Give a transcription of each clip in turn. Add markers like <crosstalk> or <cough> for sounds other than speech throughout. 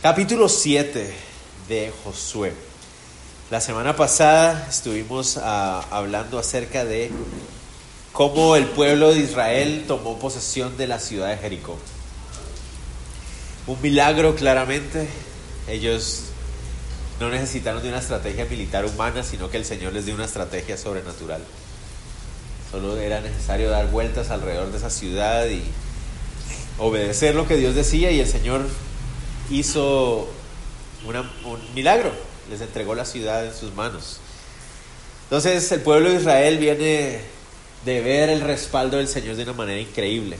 Capítulo 7 de Josué. La semana pasada estuvimos ah, hablando acerca de cómo el pueblo de Israel tomó posesión de la ciudad de Jericó. Un milagro claramente. Ellos no necesitaron de una estrategia militar humana, sino que el Señor les dio una estrategia sobrenatural. Solo era necesario dar vueltas alrededor de esa ciudad y obedecer lo que Dios decía y el Señor hizo un milagro, les entregó la ciudad en sus manos. Entonces el pueblo de Israel viene de ver el respaldo del Señor de una manera increíble.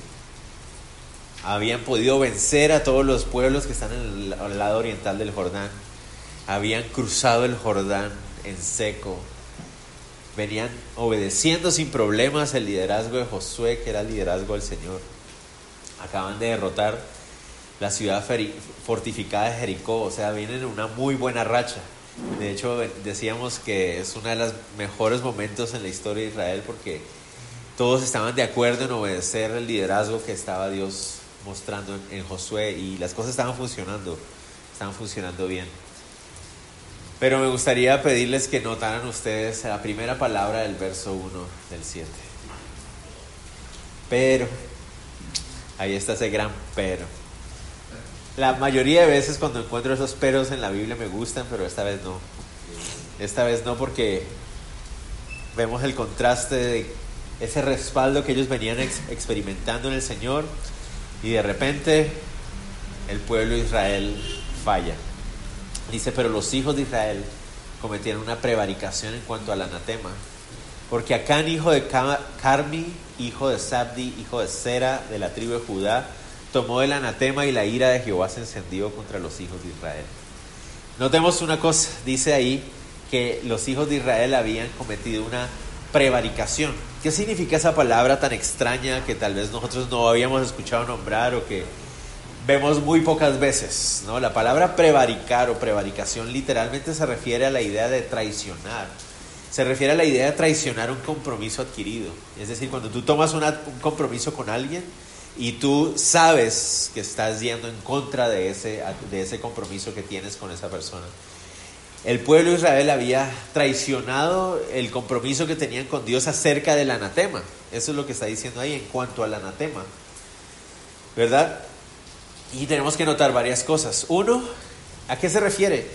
Habían podido vencer a todos los pueblos que están en el, lado oriental del Jordán. Habían cruzado el Jordán en seco. Venían obedeciendo sin problemas el liderazgo de Josué, que era el liderazgo del Señor. Acaban de derrotar la ciudad fortificada de Jericó, o sea, vienen en una muy buena racha. De hecho, decíamos que es uno de los mejores momentos en la historia de Israel porque todos estaban de acuerdo en obedecer el liderazgo que estaba Dios mostrando en, Josué y las cosas estaban funcionando, estaban funcionando bien. Pero me gustaría pedirles que notaran ustedes la primera palabra del verso 1 del 7. Pero, ahí está ese gran pero. La mayoría de veces cuando encuentro esos peros en la Biblia me gustan, pero esta vez no. Esta vez no porque vemos el contraste de ese respaldo que ellos venían experimentando en el Señor y de repente el pueblo de Israel falla. Dice, pero los hijos de Israel cometieron una prevaricación en cuanto al anatema. Porque Acán, hijo de Carmi, hijo de Sabdi, hijo de Sera, de la tribu de Judá, tomó el anatema y la ira de Jehová se encendió contra los hijos de Israel. Notemos una cosa, dice ahí que los hijos de Israel habían cometido una prevaricación. ¿Qué significa esa palabra tan extraña que tal vez nosotros no habíamos escuchado nombrar o que vemos muy pocas veces? ¿no? La palabra prevaricar o prevaricación literalmente se refiere a la idea de traicionar. Se refiere a la idea de traicionar un compromiso adquirido. Es decir, cuando tú tomas un compromiso con alguien, y tú sabes que estás yendo en contra de ese, de ese compromiso que tienes con esa persona. El pueblo de Israel había traicionado el compromiso que tenían con Dios acerca del anatema. Eso es lo que está diciendo ahí en cuanto al anatema. ¿Verdad? Y tenemos que notar varias cosas. Uno, ¿a qué se refiere?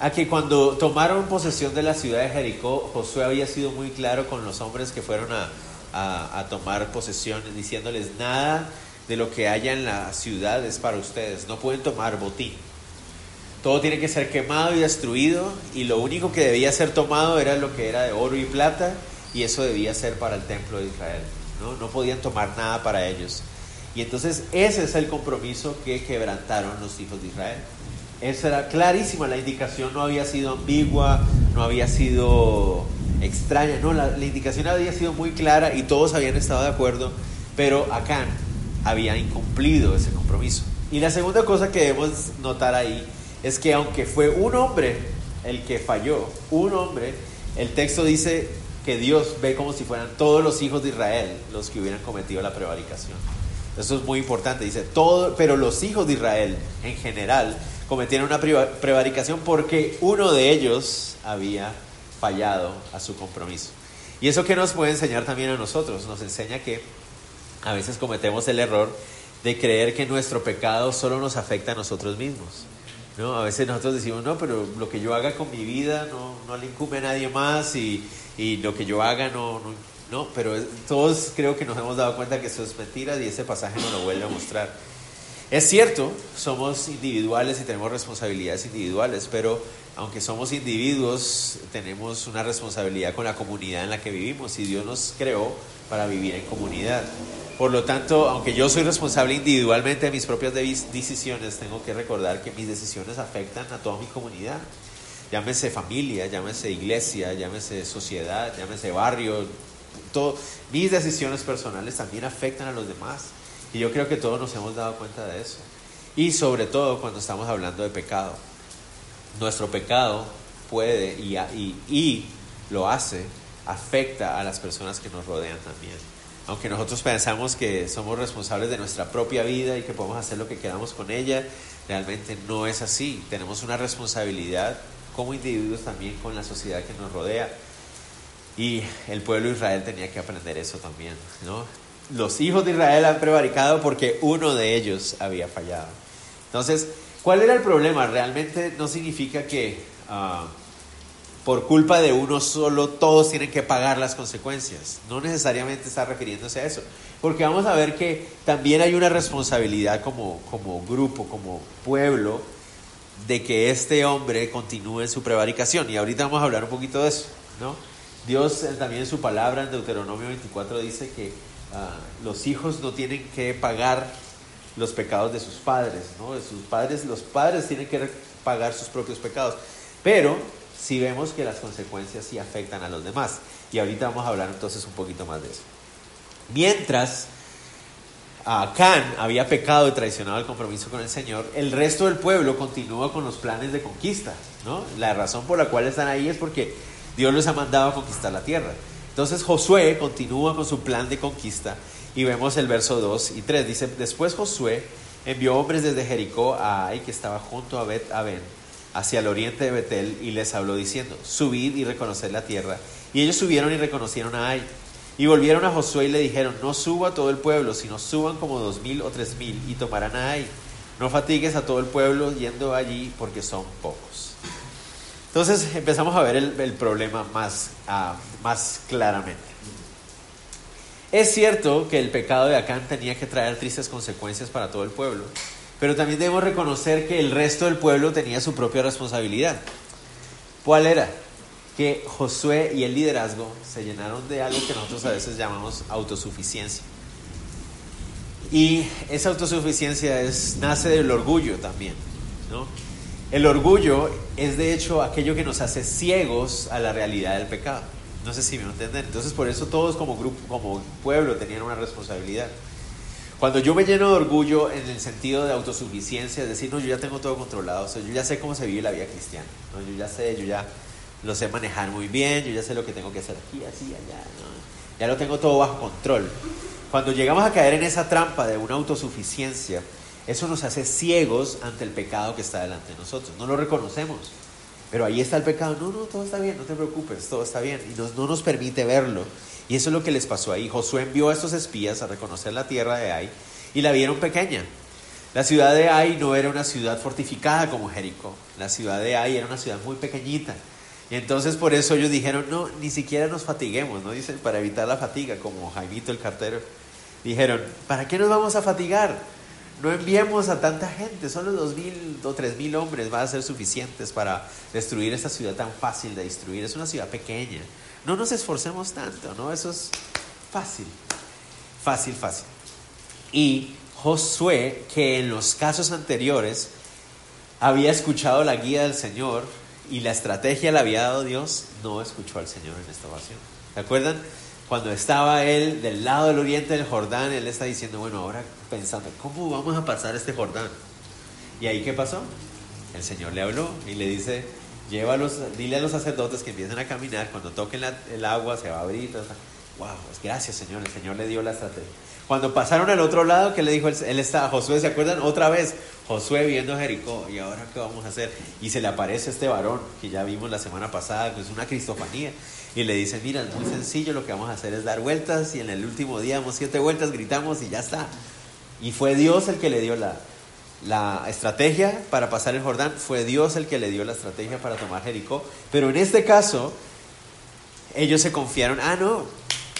A que cuando tomaron posesión de la ciudad de Jericó, Josué había sido muy claro con los hombres que fueron a, a, tomar posesión, diciéndoles nada de lo que haya en la ciudad es para ustedes, no pueden tomar botín. Todo tiene que ser quemado y destruido y lo único que debía ser tomado era lo que era de oro y plata y eso debía ser para el templo de Israel. No, no podían tomar nada para ellos. Y entonces ese es el compromiso que quebrantaron los hijos de Israel. Esa era clarísima, la indicación no había sido ambigua, no había sido extraña. No, la, indicación había sido muy clara y todos habían estado de acuerdo, pero Acán había incumplido ese compromiso. Y la segunda cosa que debemos notar ahí es que aunque fue un hombre el que falló, un hombre, el texto dice que Dios ve como si fueran todos los hijos de Israel los que hubieran cometido la prevaricación. Eso es muy importante, dice todo, pero los hijos de Israel en general cometieron una prevaricación porque uno de ellos había fallado a su compromiso. Y eso que nos puede enseñar también a nosotros, nos enseña que a veces cometemos el error de creer que nuestro pecado solo nos afecta a nosotros mismos. ¿no? A veces nosotros decimos, no, pero lo que yo haga con mi vida no, no le incumbe a nadie más y, y lo que yo haga no, no, no, pero todos creo que nos hemos dado cuenta que eso es mentira y ese pasaje nos lo vuelve a mostrar. Es cierto, somos individuales y tenemos responsabilidades individuales, pero aunque somos individuos, tenemos una responsabilidad con la comunidad en la que vivimos y Dios nos creó para vivir en comunidad. Por lo tanto, aunque yo soy responsable individualmente de mis propias decisiones, tengo que recordar que mis decisiones afectan a toda mi comunidad. Llámese familia, llámese iglesia, llámese sociedad, llámese barrio. Todo, mis decisiones personales también afectan a los demás. Y yo creo que todos nos hemos dado cuenta de eso. Y sobre todo cuando estamos hablando de pecado nuestro pecado puede y, y, lo hace, afecta a las personas que nos rodean también. Aunque nosotros pensamos que somos responsables de nuestra propia vida y que podemos hacer lo que queramos con ella, realmente no es así. Tenemos una responsabilidad como individuos también con la sociedad que nos rodea. Y el pueblo de Israel tenía que aprender eso también, ¿no? Los hijos de Israel han prevaricado porque uno de ellos había fallado. Entonces, ¿cuál era el problema? Realmente no significa que ah, por culpa de uno solo todos tienen que pagar las consecuencias. No necesariamente está refiriéndose a eso. Porque vamos a ver que también hay una responsabilidad como, como grupo, como pueblo, de que este hombre continúe en su prevaricación. Y ahorita vamos a hablar un poquito de eso, ¿no? Dios también en su palabra en Deuteronomio 24 dice que ah, los hijos no tienen que pagar los pecados de sus padres, ¿no? De sus padres, los padres tienen que pagar sus propios pecados. Pero si vemos que las consecuencias sí afectan a los demás. Y ahorita vamos a hablar entonces un poquito más de eso. Mientras Acán había pecado y traicionado el compromiso con el Señor, el resto del pueblo continúa con los planes de conquista. La razón por la cual están ahí es porque Dios les ha mandado a conquistar la tierra. Entonces Josué continúa con su plan de conquista y vemos el verso 2 y 3. Dice, después Josué envió hombres desde Jericó a Ai, que estaba junto a Bet Aben, hacia el oriente de Betel, y les habló diciendo, subid y reconoced la tierra. Y ellos subieron y reconocieron a Ai. Y volvieron a Josué y le dijeron, no suba todo el pueblo, sino suban como dos mil o tres mil y tomarán a Ai. No fatigues a todo el pueblo yendo allí porque son pocos. Entonces empezamos a ver el, problema más, ah, más claramente. Es cierto que el pecado de Acán tenía que traer tristes consecuencias para todo el pueblo, pero también debemos reconocer que el resto del pueblo tenía su propia responsabilidad. ¿Cuál era? Que Josué y el liderazgo se llenaron de algo que nosotros a veces llamamos autosuficiencia. Y esa autosuficiencia es, nace del orgullo también, ¿no? El orgullo es de hecho aquello que nos hace ciegos a la realidad del pecado. No sé si me entienden. Entonces por eso todos como grupo, como pueblo tenían una responsabilidad. Cuando yo me lleno de orgullo en el sentido de autosuficiencia, es decir, no, yo ya tengo todo controlado, o sea, yo ya sé cómo se vive la vida cristiana, ¿no? yo ya sé, yo ya lo sé manejar muy bien, yo ya sé lo que tengo que hacer aquí, así, allá, ya lo tengo todo bajo control. Cuando llegamos a caer en esa trampa de una autosuficiencia, eso nos hace ciegos ante el pecado que está delante de nosotros. No lo reconocemos. Pero ahí está el pecado. No, no, todo está bien, no te preocupes, todo está bien. Y no nos permite verlo. Y eso es lo que les pasó ahí. Josué envió a estos espías a reconocer la tierra de Ai y la vieron pequeña. La ciudad de Ai no era una ciudad fortificada como Jericó. La ciudad de Ai era una ciudad muy pequeñita. Y entonces por eso ellos dijeron, no, ni siquiera nos fatiguemos, ¿no? Dicen, para evitar la fatiga, como Jaimito el cartero. Dijeron, ¿para qué nos vamos a fatigar? No enviemos a tanta gente, solo dos mil o tres mil hombres van a ser suficientes para destruir esta ciudad tan fácil de destruir. Es una ciudad pequeña. No nos esforcemos tanto, ¿no? Eso es fácil, fácil, fácil. Y Josué, que en los casos anteriores había escuchado la guía del Señor y la estrategia le había dado Dios, no escuchó al Señor en esta ocasión. ¿Se acuerdan? Cuando estaba él del lado del oriente del Jordán, él está diciendo, bueno, ahora pensando, ¿cómo vamos a pasar este Jordán? ¿Y ahí qué pasó? El Señor le habló y le dice, llévalos, dile a los sacerdotes que empiecen a caminar, cuando toquen el agua se va a abrir. Wow, pues gracias Señor, el Señor le dio la estrategia. Cuando pasaron al otro lado, ¿qué le dijo? Él, él estaba, Josué, ¿se acuerdan? Otra vez, Josué viendo Jericó, ¿y ahora qué vamos a hacer? Y se le aparece este varón que ya vimos la semana pasada, que es una cristofanía y le dice, mira, es muy sencillo, lo que vamos a hacer es dar vueltas y en el último día damos siete vueltas, gritamos y ya está. Y fue Dios el que le dio la, la estrategia para pasar el Jordán, fue Dios el que le dio la estrategia para tomar Jericó, pero en este caso ellos se confiaron, ah, no, o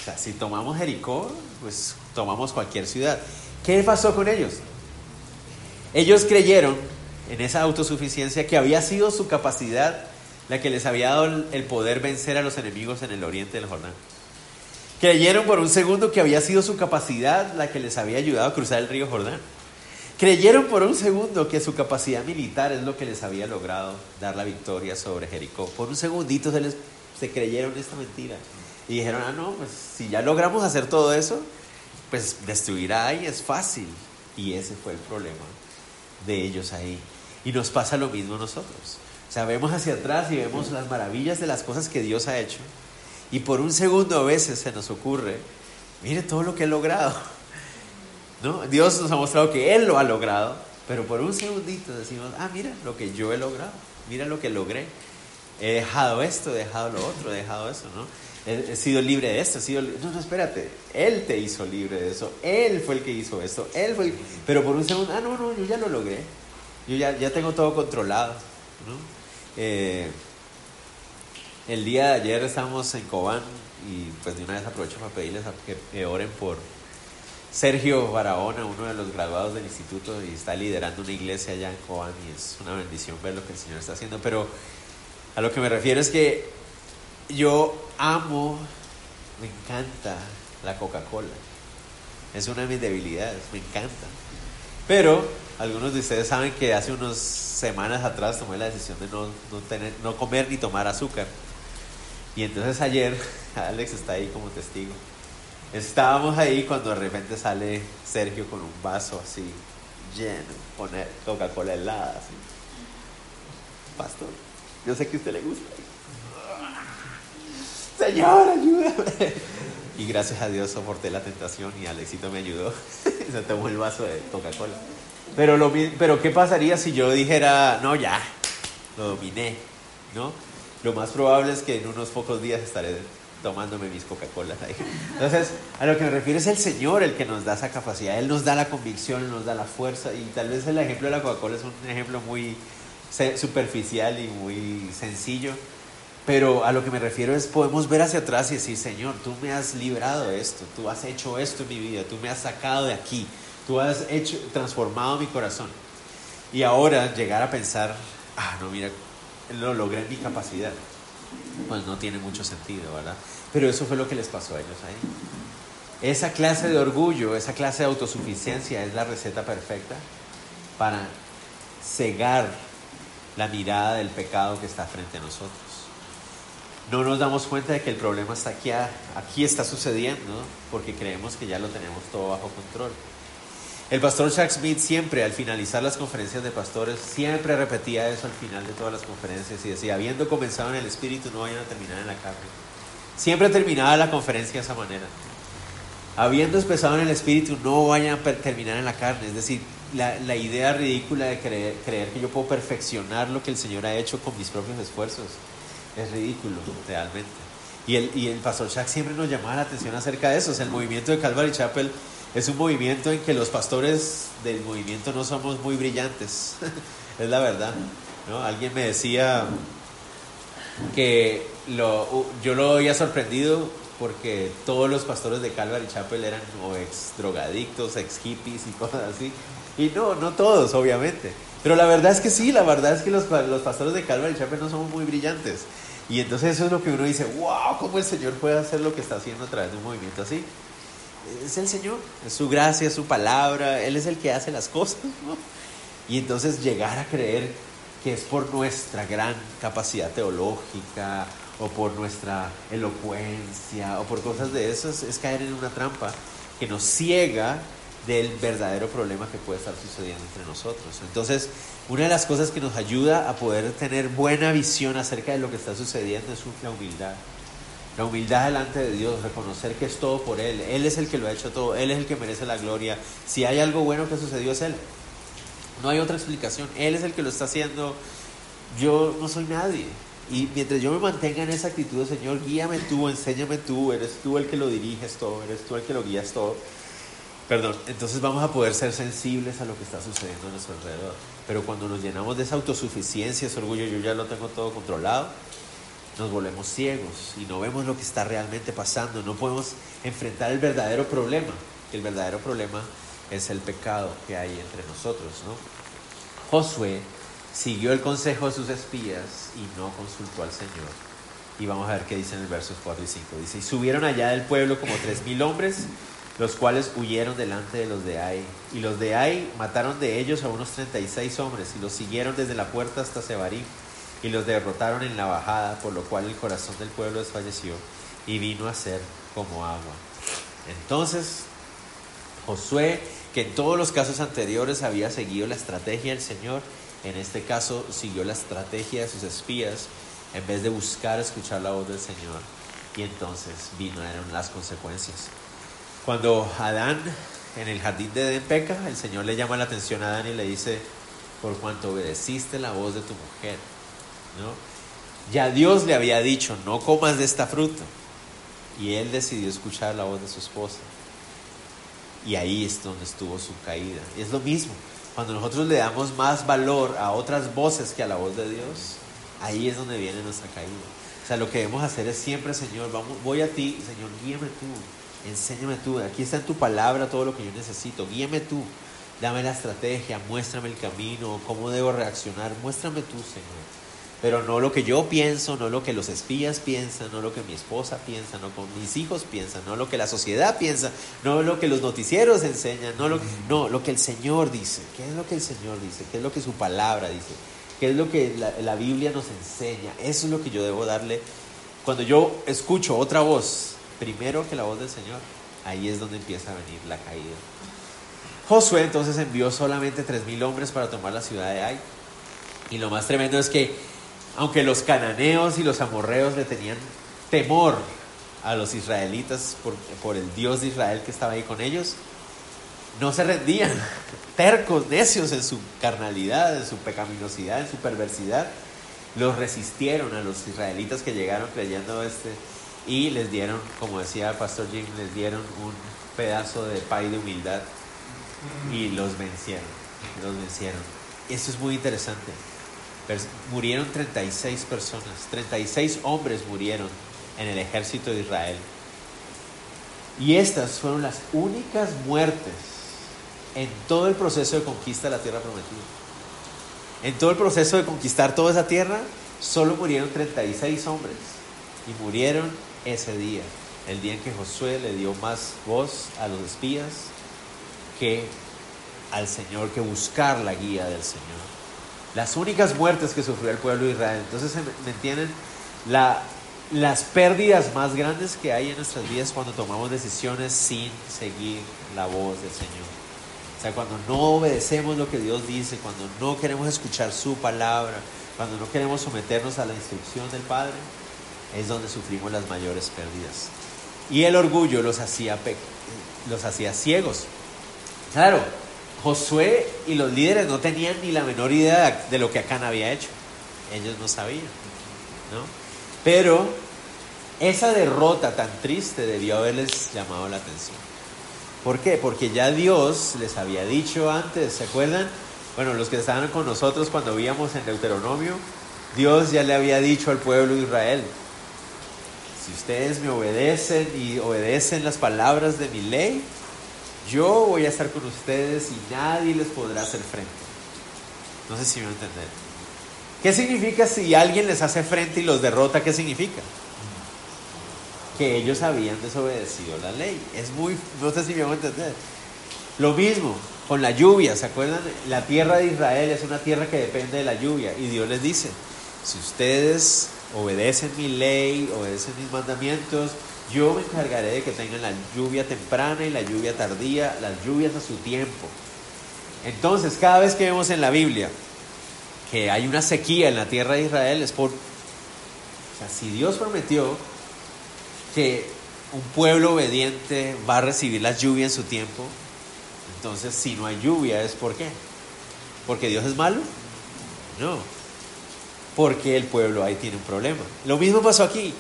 sea, si tomamos Jericó, pues tomamos cualquier ciudad. ¿Qué pasó con ellos? Ellos creyeron en esa autosuficiencia que había sido su capacidad la que les había dado el poder vencer a los enemigos en el oriente del Jordán. Creyeron por un segundo que había sido su capacidad la que les había ayudado a cruzar el río Jordán. Creyeron por un segundo que su capacidad militar es lo que les había logrado dar la victoria sobre Jericó. Por un segundito se, les, se creyeron esta mentira. Y dijeron, ah, no, pues si ya logramos hacer todo eso, pues destruir ahí es fácil. Y ese fue el problema de ellos ahí. Y nos pasa lo mismo a nosotros. O sea, vemos hacia atrás y vemos las maravillas de las cosas que Dios ha hecho. Y por un segundo a veces se nos ocurre mire todo lo que he logrado. <laughs> ¿No? Dios nos ha mostrado que Él lo ha logrado, pero por un segundito decimos, ah, mira lo que yo he logrado, mira lo que logré. He dejado esto, he dejado lo otro, he dejado eso, ¿no? He, sido libre de esto, he sido... No, no, espérate, Él te hizo libre de eso, Él fue el que hizo esto, Él fue... Pero por un segundo, ah, no, no, yo ya lo logré, yo ya, ya tengo todo controlado, ¿no? Eh, el día de ayer estábamos en Cobán y pues de una vez aprovecho para pedirles que oren por Sergio Barahona, uno de los graduados del instituto y está liderando una iglesia allá en Cobán y es una bendición ver lo que el Señor está haciendo. Pero a lo que me refiero es que yo amo, me encanta la Coca-Cola. Es una de mis debilidades, me encanta. Pero algunos de ustedes saben que hace unas semanas atrás tomé la decisión de no, no, tener, no comer ni tomar azúcar. Y entonces ayer, <laughs> Alex está ahí como testigo, estábamos ahí cuando de repente sale Sergio con un vaso así lleno, con Coca-Cola helada. Pastor, yo sé que a usted le gusta. Señor, ayúdame. Y gracias a Dios soporté la tentación y Alexito me ayudó. <laughs> Se tomó el vaso de Coca-Cola. Pero, lo, pero ¿qué pasaría si yo dijera, no, ya, lo dominé? ¿No? Lo más probable es que en unos pocos días estaré tomándome mis Coca-Cola. <laughs> Entonces, a lo que me refiero es el Señor el que nos da esa capacidad. Él nos da la convicción, nos da la fuerza. Y tal vez el ejemplo de la Coca-Cola es un ejemplo muy superficial y muy sencillo. Pero a lo que me refiero es, podemos ver hacia atrás y decir, Señor, tú me has librado de esto, tú has hecho esto en mi vida, tú me has sacado de aquí, tú has hecho, transformado mi corazón. Y ahora llegar a pensar, ah, no, mira, lo logré en mi capacidad pues no tiene mucho sentido, ¿verdad? Pero eso fue lo que les pasó a ellos ahí. Esa clase de orgullo, esa clase de autosuficiencia es la receta perfecta para cegar la mirada del pecado que está frente a nosotros. No nos damos cuenta de que el problema está aquí, aquí está sucediendo porque creemos que ya lo tenemos todo bajo control. El pastor Chuck Smith siempre, al finalizar las conferencias de pastores, siempre repetía eso al final de todas las conferencias y decía, habiendo comenzado en el espíritu, no vayan a terminar en la carne. Siempre terminaba la conferencia de esa manera. Habiendo empezado en el espíritu, no vayan a terminar en la carne. Es decir, la, idea ridícula de creer, creer que yo puedo perfeccionar lo que el Señor ha hecho con mis propios esfuerzos es ridículo, realmente. Y el, y el pastor Chuck siempre nos llamaba la atención acerca de eso. el movimiento de Calvary Chapel es un movimiento en que los pastores del movimiento no somos muy brillantes, <laughs> es la verdad. ¿no? Alguien me decía que lo, yo lo había sorprendido porque todos los pastores de Calvary Chapel eran o ex drogadictos, ex hippies y <laughs> cosas así. Y no, no todos, obviamente. Pero la verdad es que sí, la verdad es que los, los pastores de Calvary Chapel no somos muy brillantes. Y entonces eso es lo que uno dice, wow, ¿cómo el Señor puede hacer lo que está haciendo a través de un movimiento así? es el Señor, es su gracia, su palabra, Él es el que hace las cosas, <laughs> Y entonces llegar a creer que es por nuestra gran capacidad teológica o por nuestra elocuencia o por cosas de esas es caer en una trampa que nos ciega del verdadero problema que puede estar sucediendo entre nosotros. Entonces, una de las cosas que nos ayuda a poder tener buena visión acerca de lo que está sucediendo es la humildad. La humildad delante de Dios, reconocer que es todo por Él. Él es el que lo ha hecho todo, Él es el que merece la gloria. Si hay algo bueno que sucedió es Él. No hay otra explicación. Él es el que lo está haciendo. Yo no soy nadie. Y mientras yo me mantenga en esa actitud, Señor, guíame tú, enséñame tú, eres tú el que lo diriges todo, eres tú el que lo guías todo. Perdón, entonces vamos a poder ser sensibles a lo que está sucediendo a nuestro alrededor. Pero cuando nos llenamos de esa autosuficiencia, ese orgullo, yo ya lo tengo todo controlado, nos volvemos ciegos y no vemos lo que está realmente pasando, no podemos enfrentar el verdadero problema, el verdadero problema es el pecado que hay entre nosotros, ¿no? Josué siguió el consejo de sus espías y no consultó al Señor. Y vamos a ver qué dice en el versos 4 y 5. Dice, y subieron allá del pueblo como tres mil hombres, los cuales huyeron delante de los de Ai. Y los de Ai mataron de ellos a unos 36 hombres y los siguieron desde la puerta hasta Sebarim y los derrotaron en la bajada, por lo cual el corazón del pueblo desfalleció y vino a ser como agua. Entonces, Josué, que en todos los casos anteriores había seguido la estrategia del Señor, en este caso siguió la estrategia de sus espías en vez de buscar escuchar la voz del Señor. Y entonces vino, eran las consecuencias. Cuando Adán en el jardín de Edén peca, el Señor le llama la atención a Adán y le dice, por cuanto obedeciste la voz de tu mujer, ¿no? Ya Dios le había dicho, no comas de esta fruta. Y él decidió escuchar la voz de su esposa. Y ahí es donde estuvo su caída. Es lo mismo. Cuando nosotros le damos más valor a otras voces que a la voz de Dios, ahí es donde viene nuestra caída. O sea, lo que debemos hacer es siempre, Señor, vamos, voy a ti, Señor, guíame tú, enséñame tú. Aquí está en tu palabra todo lo que yo necesito, guíame tú. Dame la estrategia, muéstrame el camino, cómo debo reaccionar, muéstrame tú, Señor. Pero no lo que yo pienso, no lo que los espías piensan, no lo que mi esposa piensa, no que mis hijos piensan, no lo que la sociedad piensa, no lo que los noticieros enseñan, no lo, no, lo que el Señor dice. ¿Qué es lo que el Señor dice? ¿Qué es lo que su palabra dice? ¿Qué es lo que la, la Biblia nos enseña? Eso es lo que yo debo darle. Cuando yo escucho otra voz, primero que la voz del Señor, ahí es donde empieza a venir la caída. Josué entonces envió solamente tres mil hombres para tomar la ciudad de Ai. Y lo más tremendo es que aunque los cananeos y los amorreos le tenían temor a los israelitas por, el Dios de Israel que estaba ahí con ellos, no se rendían, <laughs> tercos, necios en su carnalidad, en su pecaminosidad, en su perversidad, los resistieron a los israelitas que llegaron creyendo este y les dieron, como decía el pastor Jim, les dieron un pedazo de pay de humildad y los vencieron, los vencieron. Esto es muy interesante murieron 36 personas, 36 hombres murieron en el ejército de Israel. Y estas fueron las únicas muertes en todo el proceso de conquista de la tierra prometida. En todo el proceso de conquistar toda esa tierra, solo murieron 36 hombres. Y murieron ese día, el día en que Josué le dio más voz a los espías que al Señor, que buscar la guía del Señor las únicas muertes que sufrió el pueblo de Israel. Entonces, ¿me entienden? La, las pérdidas más grandes que hay en nuestras vidas cuando tomamos decisiones sin seguir la voz del Señor. O sea, cuando no obedecemos lo que Dios dice, cuando no queremos escuchar su palabra, cuando no queremos someternos a la instrucción del Padre, es donde sufrimos las mayores pérdidas. Y el orgullo los hacía, los hacía ciegos. Claro, Josué y los líderes no tenían ni la menor idea de lo que Acán había hecho. Ellos no sabían, ¿no? Pero esa derrota tan triste debió haberles llamado la atención. ¿Por qué? Porque ya Dios les había dicho antes, ¿se acuerdan? Bueno, los que estaban con nosotros cuando víamos en Deuteronomio, Dios ya le había dicho al pueblo de Israel, si ustedes me obedecen y obedecen las palabras de mi ley, yo voy a estar con ustedes y nadie les podrá hacer frente. No sé si me entender. ¿Qué significa si alguien les hace frente y los derrota? ¿Qué significa? Que ellos habían desobedecido la ley. Es muy, no sé si me voy a entender. Lo mismo con la lluvia, ¿se acuerdan? La tierra de Israel es una tierra que depende de la lluvia y Dios les dice, si ustedes obedecen mi ley, obedecen mis mandamientos, yo me encargaré de que tengan la lluvia temprana y la lluvia tardía, las lluvias a su tiempo. Entonces, cada vez que vemos en la Biblia que hay una sequía en la tierra de Israel, es por... O sea, si Dios prometió que un pueblo obediente va a recibir la lluvia en su tiempo, entonces si no hay lluvia es por qué? ¿Porque Dios es malo? No, porque el pueblo ahí tiene un problema. Lo mismo pasó aquí.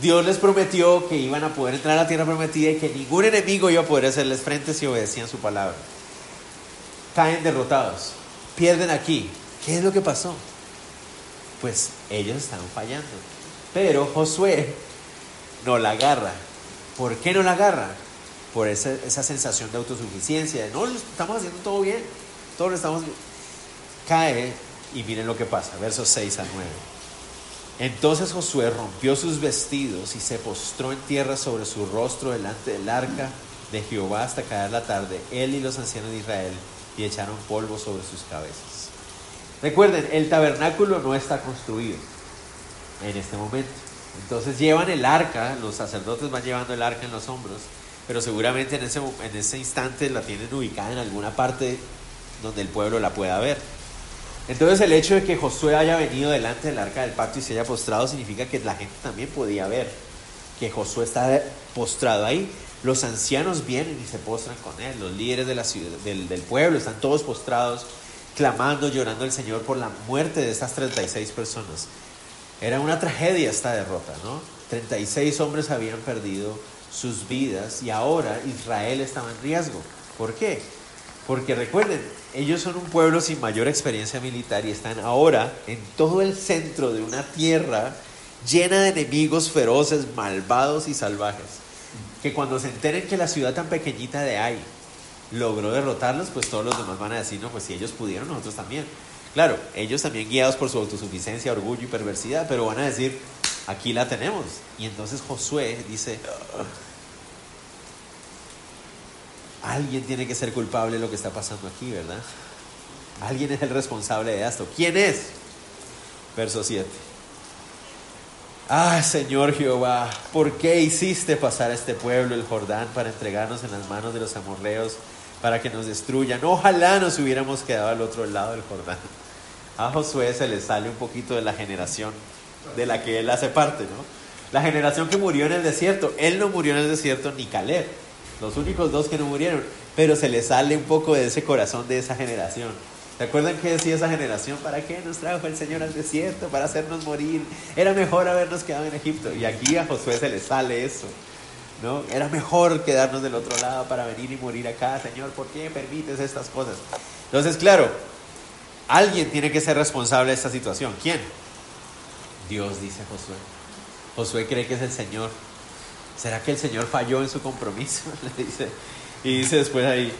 Dios les prometió que iban a poder entrar a la tierra prometida y que ningún enemigo iba a poder hacerles frente si obedecían su palabra. Caen derrotados, pierden aquí. ¿Qué es lo que pasó? Pues ellos estaban fallando. Pero Josué no la agarra. ¿Por qué no la agarra? Por esa, sensación de autosuficiencia. no, estamos haciendo todo bien. Todo lo estamos... Cae y miren lo que pasa. Versos 6 a 9. Entonces Josué rompió sus vestidos y se postró en tierra sobre su rostro delante del arca de Jehová hasta caer la tarde, él y los ancianos de Israel, y echaron polvo sobre sus cabezas. Recuerden, el tabernáculo no está construido en este momento. Entonces llevan el arca, los sacerdotes van llevando el arca en los hombros, pero seguramente en ese, en ese instante la tienen ubicada en alguna parte donde el pueblo la pueda ver. Entonces el hecho de que Josué haya venido delante del arca del pacto y se haya postrado significa que la gente también podía ver que Josué está postrado ahí. Los ancianos vienen y se postran con él. Los líderes del, del pueblo están todos postrados, clamando, llorando al Señor por la muerte de estas 36 personas. Era una tragedia esta derrota, ¿no? 36 hombres habían perdido sus vidas y ahora Israel estaba en riesgo. ¿Por qué? Porque recuerden, ellos son un pueblo sin mayor experiencia militar y están ahora en todo el centro de una tierra llena de enemigos feroces, malvados y salvajes. Que cuando se enteren que la ciudad tan pequeñita de Ai logró derrotarlos, pues todos los demás van a decir, no, pues si ellos pudieron, nosotros también. Claro, ellos también guiados por su autosuficiencia, orgullo y perversidad, pero van a decir, aquí la tenemos. Y entonces Josué dice, alguien tiene que ser culpable de lo que está pasando aquí, ¿verdad? Alguien es el responsable de esto. ¿Quién es? Verso 7. Ah, Señor Jehová, ¿por qué hiciste pasar a este pueblo el Jordán para entregarnos en las manos de los amorreos para que nos destruyan? Ojalá nos hubiéramos quedado al otro lado del Jordán. A Josué se le sale un poquito de la generación de la que él hace parte, ¿no? La generación que murió en el desierto. Él no murió en el desierto ni Caleb. Los únicos dos que no murieron. Pero se le sale un poco de ese corazón de esa generación. ¿Se acuerdan qué decía esa generación? ¿Para qué nos trajo el Señor al desierto? Para hacernos morir. Era mejor habernos quedado en Egipto. Y aquí a Josué se le sale eso. ¿no? Era mejor quedarnos del otro lado para venir y morir acá. Señor, ¿por qué permites estas cosas? Entonces, claro, alguien tiene que ser responsable de esta situación. ¿Quién? Dios, dice Josué. Josué cree que es el Señor. ¿Será que el Señor falló en su compromiso? <laughs> Le dice. Y dice después ahí,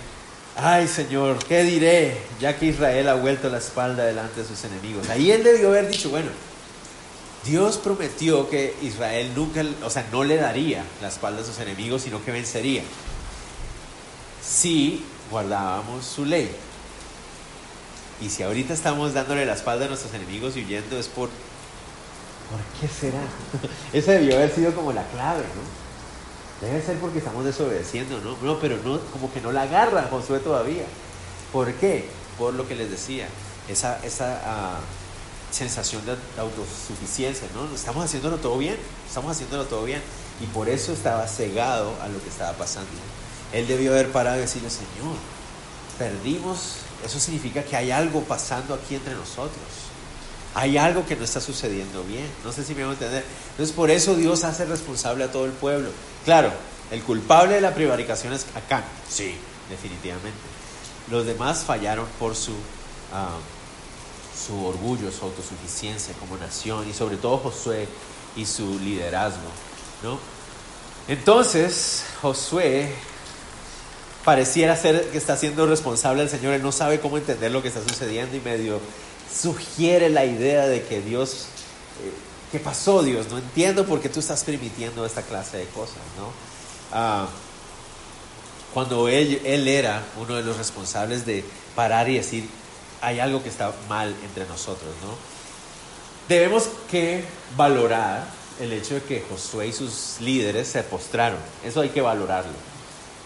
Ay Señor, ¿qué diré? Ya que Israel ha vuelto la espalda delante de sus enemigos. Ahí él debió haber dicho, bueno, Dios prometió que Israel nunca, o sea, no le daría la espalda a sus enemigos, sino que vencería. Si guardábamos su ley. Y si ahorita estamos dándole la espalda a nuestros enemigos y huyendo es por... ¿Por qué será? <laughs> Esa debió haber sido como la clave, ¿no? Debe ser porque estamos desobedeciendo, ¿no? No, pero no, como que no la agarra Josué todavía. ¿Por qué? Por lo que les decía, esa, esa ah, sensación de autosuficiencia, ¿no? Estamos haciéndolo todo bien, estamos haciéndolo todo bien. Y por eso estaba cegado a lo que estaba pasando. Él debió haber parado y decirle, Señor, perdimos, eso significa que hay algo pasando aquí entre nosotros. Hay algo que no está sucediendo bien. No sé si me van a entender. Entonces, por eso Dios hace responsable a todo el pueblo. Claro, el culpable de la prevaricación es Acán. Sí, definitivamente. Los demás fallaron por su, ah, su orgullo, su autosuficiencia como nación y sobre todo Josué y su liderazgo. ¿no? Entonces, Josué pareciera ser que está siendo responsable el Señor. Él no sabe cómo entender lo que está sucediendo y medio sugiere la idea de que Dios, eh, ¿qué pasó Dios? No entiendo por qué tú estás permitiendo esta clase de cosas, ¿no? Ah, cuando él, él era uno de los responsables de parar y decir, hay algo que está mal entre nosotros, ¿no? Debemos que valorar el hecho de que Josué y sus líderes se postraron. Eso hay que valorarlo,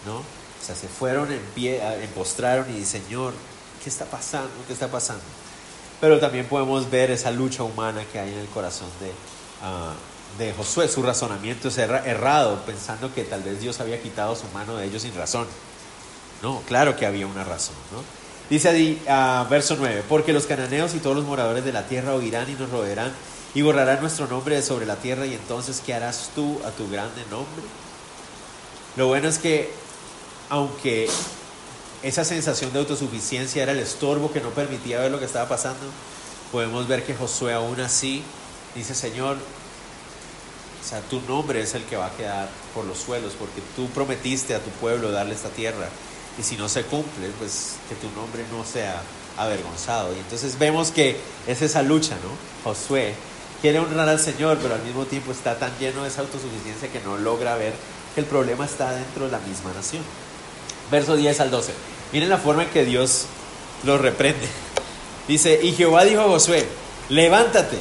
¿no? O sea, se fueron en pie, postraron y Señor, ¿qué está pasando? ¿Qué está pasando? Pero también podemos ver esa lucha humana que hay en el corazón de, ah, de Josué. Su razonamiento es errado, pensando que tal vez Dios había quitado su mano de ellos sin razón. No, claro que había una razón. ¿no? Dice ahí, uh, verso 9, porque los cananeos y todos los moradores de la tierra oirán y nos rodearán y borrarán nuestro nombre de sobre la tierra y entonces ¿qué harás tú a tu grande nombre? Lo bueno es que aunque esa sensación de autosuficiencia era el estorbo que no permitía ver lo que estaba pasando, podemos ver que Josué aún así dice, Señor, o sea, tu nombre es el que va a quedar por los suelos, porque tú prometiste a tu pueblo darle esta tierra. Y si no se cumple, pues que tu nombre no sea avergonzado. Y entonces vemos que es esa lucha, ¿no? Josué quiere honrar al Señor, pero al mismo tiempo está tan lleno de esa autosuficiencia que no logra ver que el problema está dentro de la misma nación verso 10 al 12. Miren la forma en que Dios los reprende. Dice, y Jehová dijo a Josué, levántate,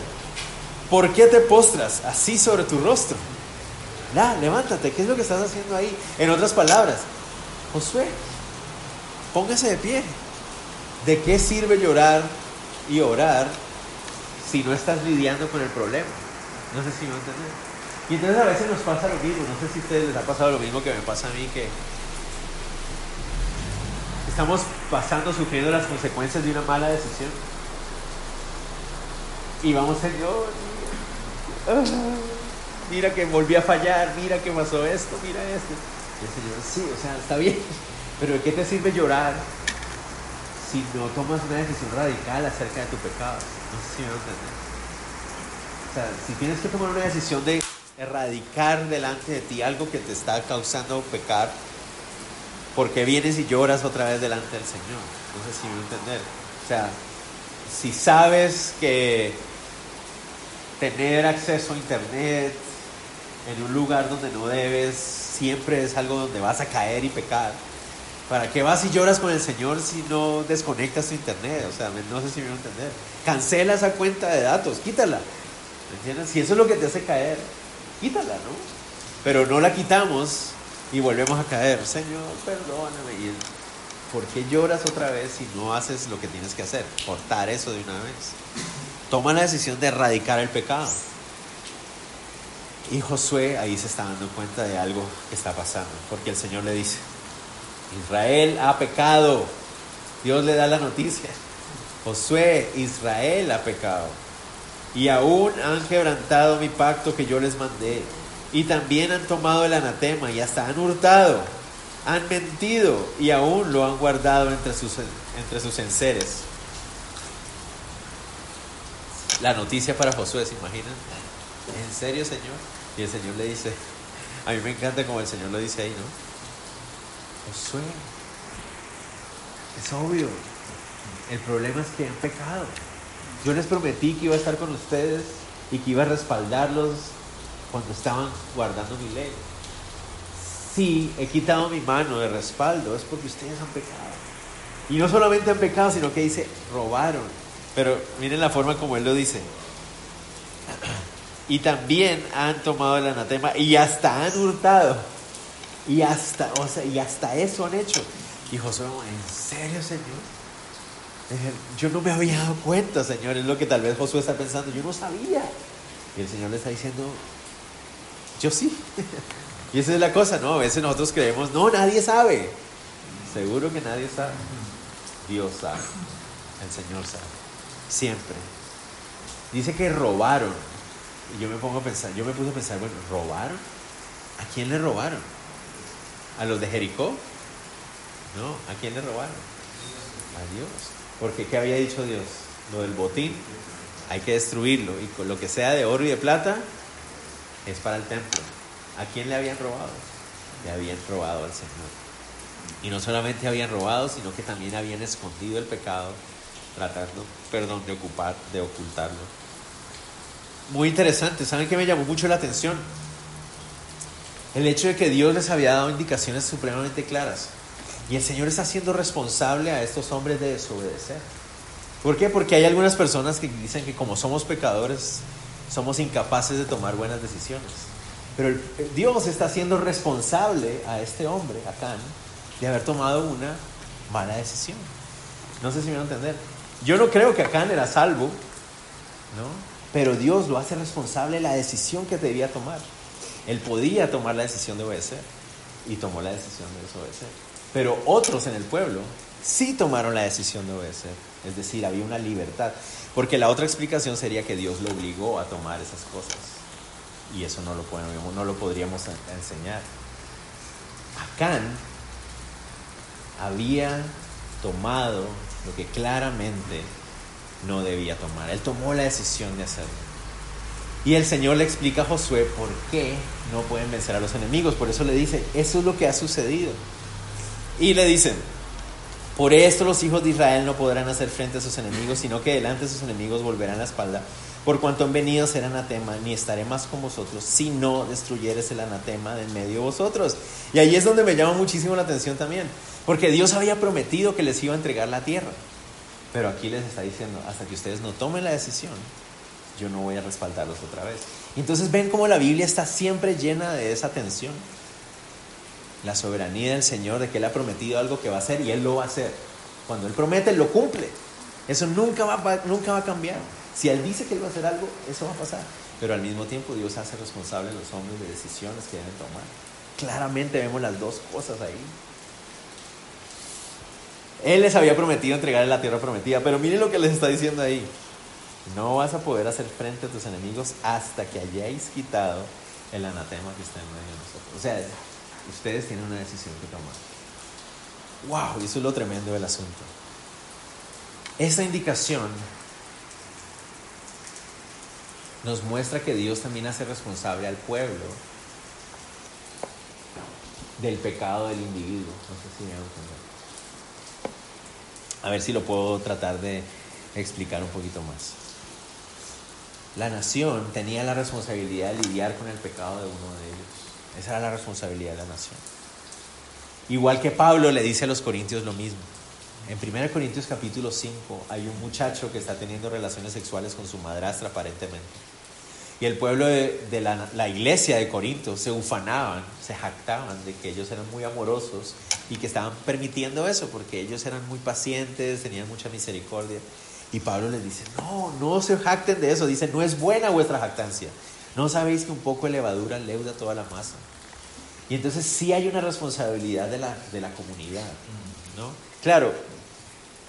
¿por qué te postras así sobre tu rostro? Ya, levántate, ¿qué es lo que estás haciendo ahí? En otras palabras, Josué, póngase de pie. ¿De qué sirve llorar y orar si no estás lidiando con el problema? No sé si me entender. Y entonces a veces nos pasa lo mismo, no sé si ustedes les ha pasado lo mismo que me pasa a mí, que estamos pasando, sufriendo las consecuencias de una mala decisión. Y vamos, Señor, mira, ah, mira que volví a fallar, mira que pasó esto, mira esto. Y el Señor, sí, o sea, está bien, pero ¿de qué te sirve llorar si no tomas una decisión radical acerca de tu pecado? O sea, si tienes que tomar una decisión de erradicar delante de ti algo que te está causando pecar, porque vienes y lloras otra vez delante del Señor. No sé si me entender. O sea, si sabes que tener acceso a internet en un lugar donde no debes siempre es algo donde vas a caer y pecar. ¿Para qué vas y lloras con el Señor si no desconectas tu internet? O sea, no sé si me voy a entender. Cancela esa cuenta de datos, quítala. ¿Me entiendes? Si eso es lo que te hace caer, quítala, ¿no? Pero no la quitamos y volvemos a caer. Señor, perdóname. Y ¿Por qué lloras otra vez si no haces lo que tienes que hacer? Cortar eso de una vez. Toma la decisión de erradicar el pecado. Y Josué ahí se está dando cuenta de algo que está pasando, porque el Señor le dice, Israel ha pecado. Dios le da la noticia. Josué, Israel ha pecado. Y aún han quebrantado mi pacto que yo les mandé. Y también han tomado el anatema y hasta han hurtado. Han mentido y aún lo han guardado entre sus, entre sus enseres. La noticia para Josué, ¿se imaginan? ¿En serio, Señor? Y el Señor le dice, a mí me encanta como el Señor lo dice ahí, ¿no? Josué, es obvio, el problema es que han pecado. Yo les prometí que iba a estar con ustedes y que iba a respaldarlos cuando estaban guardando mi ley. Si he quitado mi mano de respaldo es porque ustedes han pecado. Y no solamente han pecado, sino que dice, robaron. Pero miren la forma como él lo dice <clears throat> y también han tomado el anatema y hasta han hurtado. Y hasta, o sea, y hasta eso han hecho. Y Josué, ¿en serio, Señor? Yo no me había dado cuenta, Señor. Es lo que tal vez Josué está pensando. Yo no sabía. Y el Señor le está diciendo, yo sí. <laughs> y esa es la cosa, ¿no? A veces nosotros creemos, no, nadie sabe. Seguro que nadie sabe. Dios sabe. El Señor sabe. Siempre. Dice que robaron. Y yo me pongo a pensar, yo me puse a pensar, bueno, ¿robaron? ¿A quién le robaron? ¿A los de Jericó? No, ¿a quién le robaron? A Dios. Porque ¿qué había dicho Dios? Lo del botín, hay que destruirlo. Y con lo que sea de oro y de plata, es para el templo. ¿A quién le habían robado? Le habían robado al Señor. Y no solamente habían robado, sino que también habían escondido el pecado, tratando, perdón, de ocupar, de ocultarlo muy interesante. ¿Saben qué me llamó mucho la atención? El hecho de que Dios les había dado indicaciones supremamente claras. Y el Señor está siendo responsable a estos hombres de desobedecer. ¿Por qué? Porque hay algunas personas que dicen que como somos pecadores, somos incapaces de tomar buenas decisiones. Pero Dios está siendo responsable a este hombre, a Can, de haber tomado una mala decisión. No sé si me van a entender. Yo no creo que Acán era salvo, ¿no? Pero Dios lo hace responsable de la decisión que debía tomar. Él podía tomar la decisión de obedecer y tomó la decisión de desobedecer. Pero otros en el pueblo sí tomaron la decisión de obedecer. Es decir, había una libertad. Porque la otra explicación sería que Dios lo obligó a tomar esas cosas. Y eso no lo, podemos, no lo podríamos enseñar. Acán había tomado lo que claramente no debía tomar. Él tomó la decisión de hacerlo. Y el Señor le explica a Josué por qué no pueden vencer a los enemigos. Por eso le dice, eso es lo que ha sucedido. Y le dicen, por esto los hijos de Israel no podrán hacer frente a sus enemigos, sino que delante de sus enemigos volverán la espalda. Por cuanto han venido ser anatema, ni estaré más con vosotros, si no destruyeres el anatema de en medio de vosotros. Y ahí es donde me llama muchísimo la atención también, porque Dios había prometido que les iba a entregar la tierra. Pero aquí les está diciendo, hasta que ustedes no tomen la decisión, yo no voy a respaldarlos otra vez. Entonces ven cómo la Biblia está siempre llena de esa tensión. La soberanía del Señor, de que Él ha prometido algo que va a hacer y Él lo va a hacer. Cuando Él promete, lo cumple. Eso nunca va, nunca va a cambiar. Si Él dice que Él va a hacer algo, eso va a pasar. Pero al mismo tiempo Dios hace responsable a los hombres de decisiones que deben tomar. Claramente vemos las dos cosas ahí. Él les había prometido entregarle la tierra prometida, pero miren lo que les está diciendo ahí. No vas a poder hacer frente a tus enemigos hasta que hayáis quitado el anatema que está en medio de nosotros. O sea, ustedes tienen una decisión que tomar. ¡Wow! Eso es lo tremendo del asunto. Esa indicación nos muestra que Dios también hace responsable al pueblo del pecado del individuo. No sé si me A ver si lo puedo tratar de explicar un poquito más. La nación tenía la responsabilidad de lidiar con el pecado de uno de ellos. Esa era la responsabilidad de la nación. Igual que Pablo le dice a los corintios lo mismo. En 1 Corintios capítulo 5 hay un muchacho que está teniendo relaciones sexuales con su madrastra aparentemente. Y el pueblo de, la, iglesia de Corinto se ufanaban, se jactaban de que ellos eran muy amorosos y que estaban permitiendo eso porque ellos eran muy pacientes, tenían mucha misericordia. Y Pablo les dice, no, no se jacten de eso. Dice, no es buena vuestra jactancia. ¿No sabéis que un poco de levadura leuda toda la masa? Y entonces sí hay una responsabilidad de la, de la comunidad, ¿no? Claro,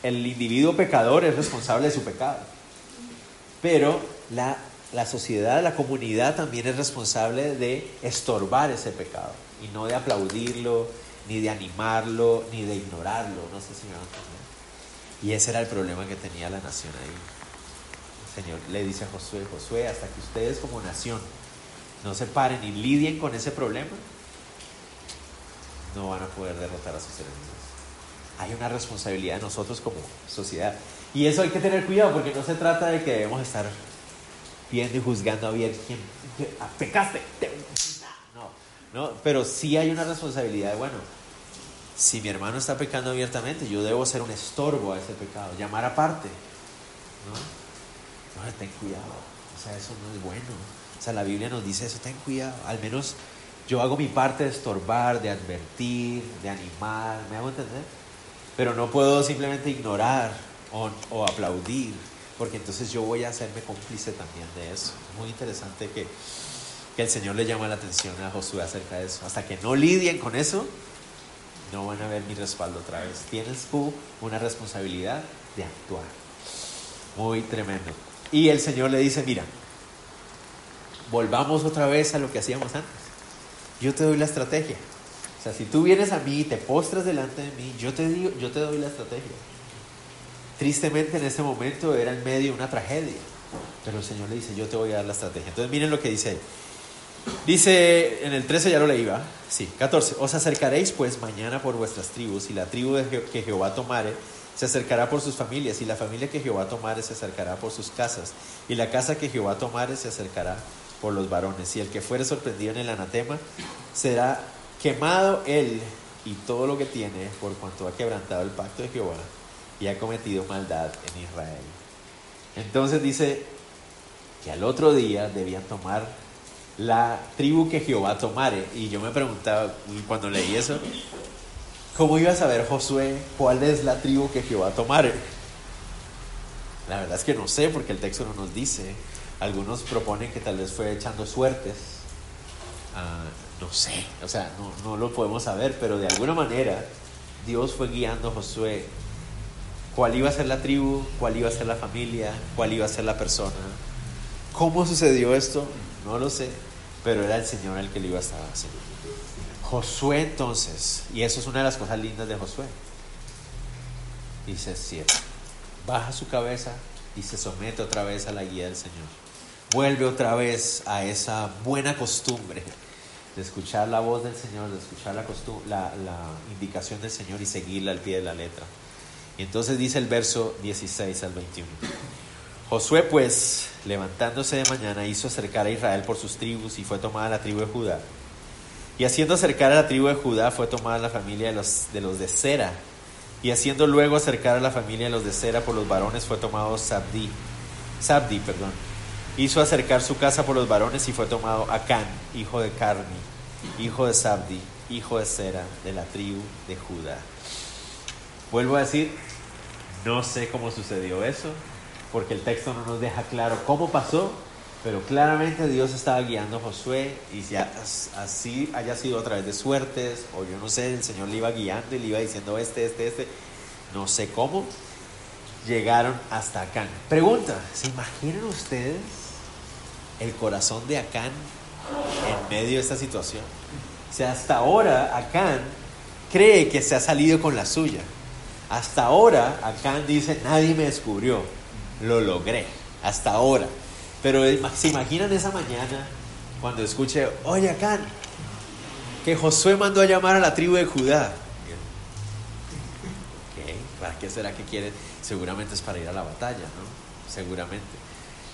el individuo pecador es responsable de su pecado. Pero la, la sociedad, la comunidad también es responsable de estorbar ese pecado y no de aplaudirlo, ni de animarlo, ni de ignorarlo. No sé si me van a entender. Y ese era el problema que tenía la nación ahí. Señor le dice a Josué, Josué, hasta que ustedes como nación no se paren y lidien con ese problema, no van a poder derrotar a sus enemigos hay una responsabilidad de nosotros como sociedad. Y eso hay que tener cuidado porque no se trata de que debemos estar viendo y juzgando a bien quién ah, pecaste. No, no, pero sí hay una responsabilidad de, bueno, si mi hermano está pecando abiertamente, yo debo ser un estorbo a ese pecado, llamar aparte. ¿no? No, ten cuidado. O sea, eso no es bueno. O sea, la Biblia nos dice eso, ten cuidado. Al menos yo hago mi parte de estorbar, de advertir, de animar. ¿Me hago entender? Pero no puedo simplemente ignorar o, aplaudir, porque entonces yo voy a hacerme cómplice también de eso. Muy interesante que, que el Señor le llama la atención a Josué acerca de eso. Hasta que no lidien con eso, no van a ver mi respaldo otra vez. Tienes tú una responsabilidad de actuar. Muy tremendo. Y el Señor le dice, mira, volvamos otra vez a lo que hacíamos antes. Yo te doy la estrategia. O sea, si tú vienes a mí y te postras delante de mí, yo te, digo, yo te doy la estrategia. Tristemente en ese momento era en medio de una tragedia, pero el Señor le dice, yo te voy a dar la estrategia. Entonces miren lo que dice Dice en el 13 ya lo leí, ¿va? Sí, 14. Os acercaréis pues mañana por vuestras tribus y la tribu que Jehová tomare se acercará por sus familias y la familia que Jehová tomare se acercará por sus casas y la casa que Jehová tomare se acercará por los varones y el que fuere sorprendido en el anatema será quemado él y todo lo que tiene por cuanto ha quebrantado el pacto de Jehová y ha cometido maldad en Israel. Entonces dice que al otro día debían tomar la tribu que Jehová tomare. Y yo me preguntaba, cuando leí eso, ¿cómo iba a saber Josué cuál es la tribu que Jehová tomare? La verdad es que no sé, porque el texto no nos dice. Algunos proponen que tal vez fue echando suertes. Ah, no sé, o sea, no, lo podemos saber, pero de alguna manera Dios fue guiando a Josué cuál iba a ser la tribu, cuál iba a ser la familia, cuál iba a ser la persona. ¿Cómo sucedió esto? No lo sé, pero era el Señor el que lo iba a estar haciendo. Josué entonces, y eso es una de las cosas lindas de Josué, dice, cierto, baja su cabeza y se somete otra vez a la guía del Señor. Vuelve otra vez a esa buena costumbre de escuchar la voz del Señor, de escuchar la, la, la indicación del Señor y seguirla al pie de la letra. Y entonces dice el verso 16 al 21. Josué pues, levantándose de mañana, hizo acercar a Israel por sus tribus y fue tomada la tribu de Judá. Y haciendo acercar a la tribu de Judá fue tomada la familia de los de, los de Sera. Y haciendo luego acercar a la familia de los de Sera por los varones fue tomado Sabdi. Sabdi, perdón hizo acercar su casa por los varones y fue tomado Acán, hijo de Carmi, hijo de Sabdi, hijo de Sera, de la tribu de Judá. Vuelvo a decir, no sé cómo sucedió eso, porque el texto no nos deja claro cómo pasó, pero claramente Dios estaba guiando a Josué y si así haya sido a través de suertes o yo no sé, el Señor le iba guiando y le iba diciendo este, este, este, no sé cómo, llegaron hasta Acán. Pregunta, ¿se imaginan ustedes el corazón de Acán en medio de esta situación? O sea, hasta ahora Acán cree que se ha salido con la suya. Hasta ahora Acán dice, nadie me descubrió, lo logré, hasta ahora. Pero se imaginan esa mañana cuando escuche, oye Acán, que Josué mandó a llamar a la tribu de Judá. ¿Para qué será que quieren? Seguramente es para ir a la batalla, ¿no? Seguramente.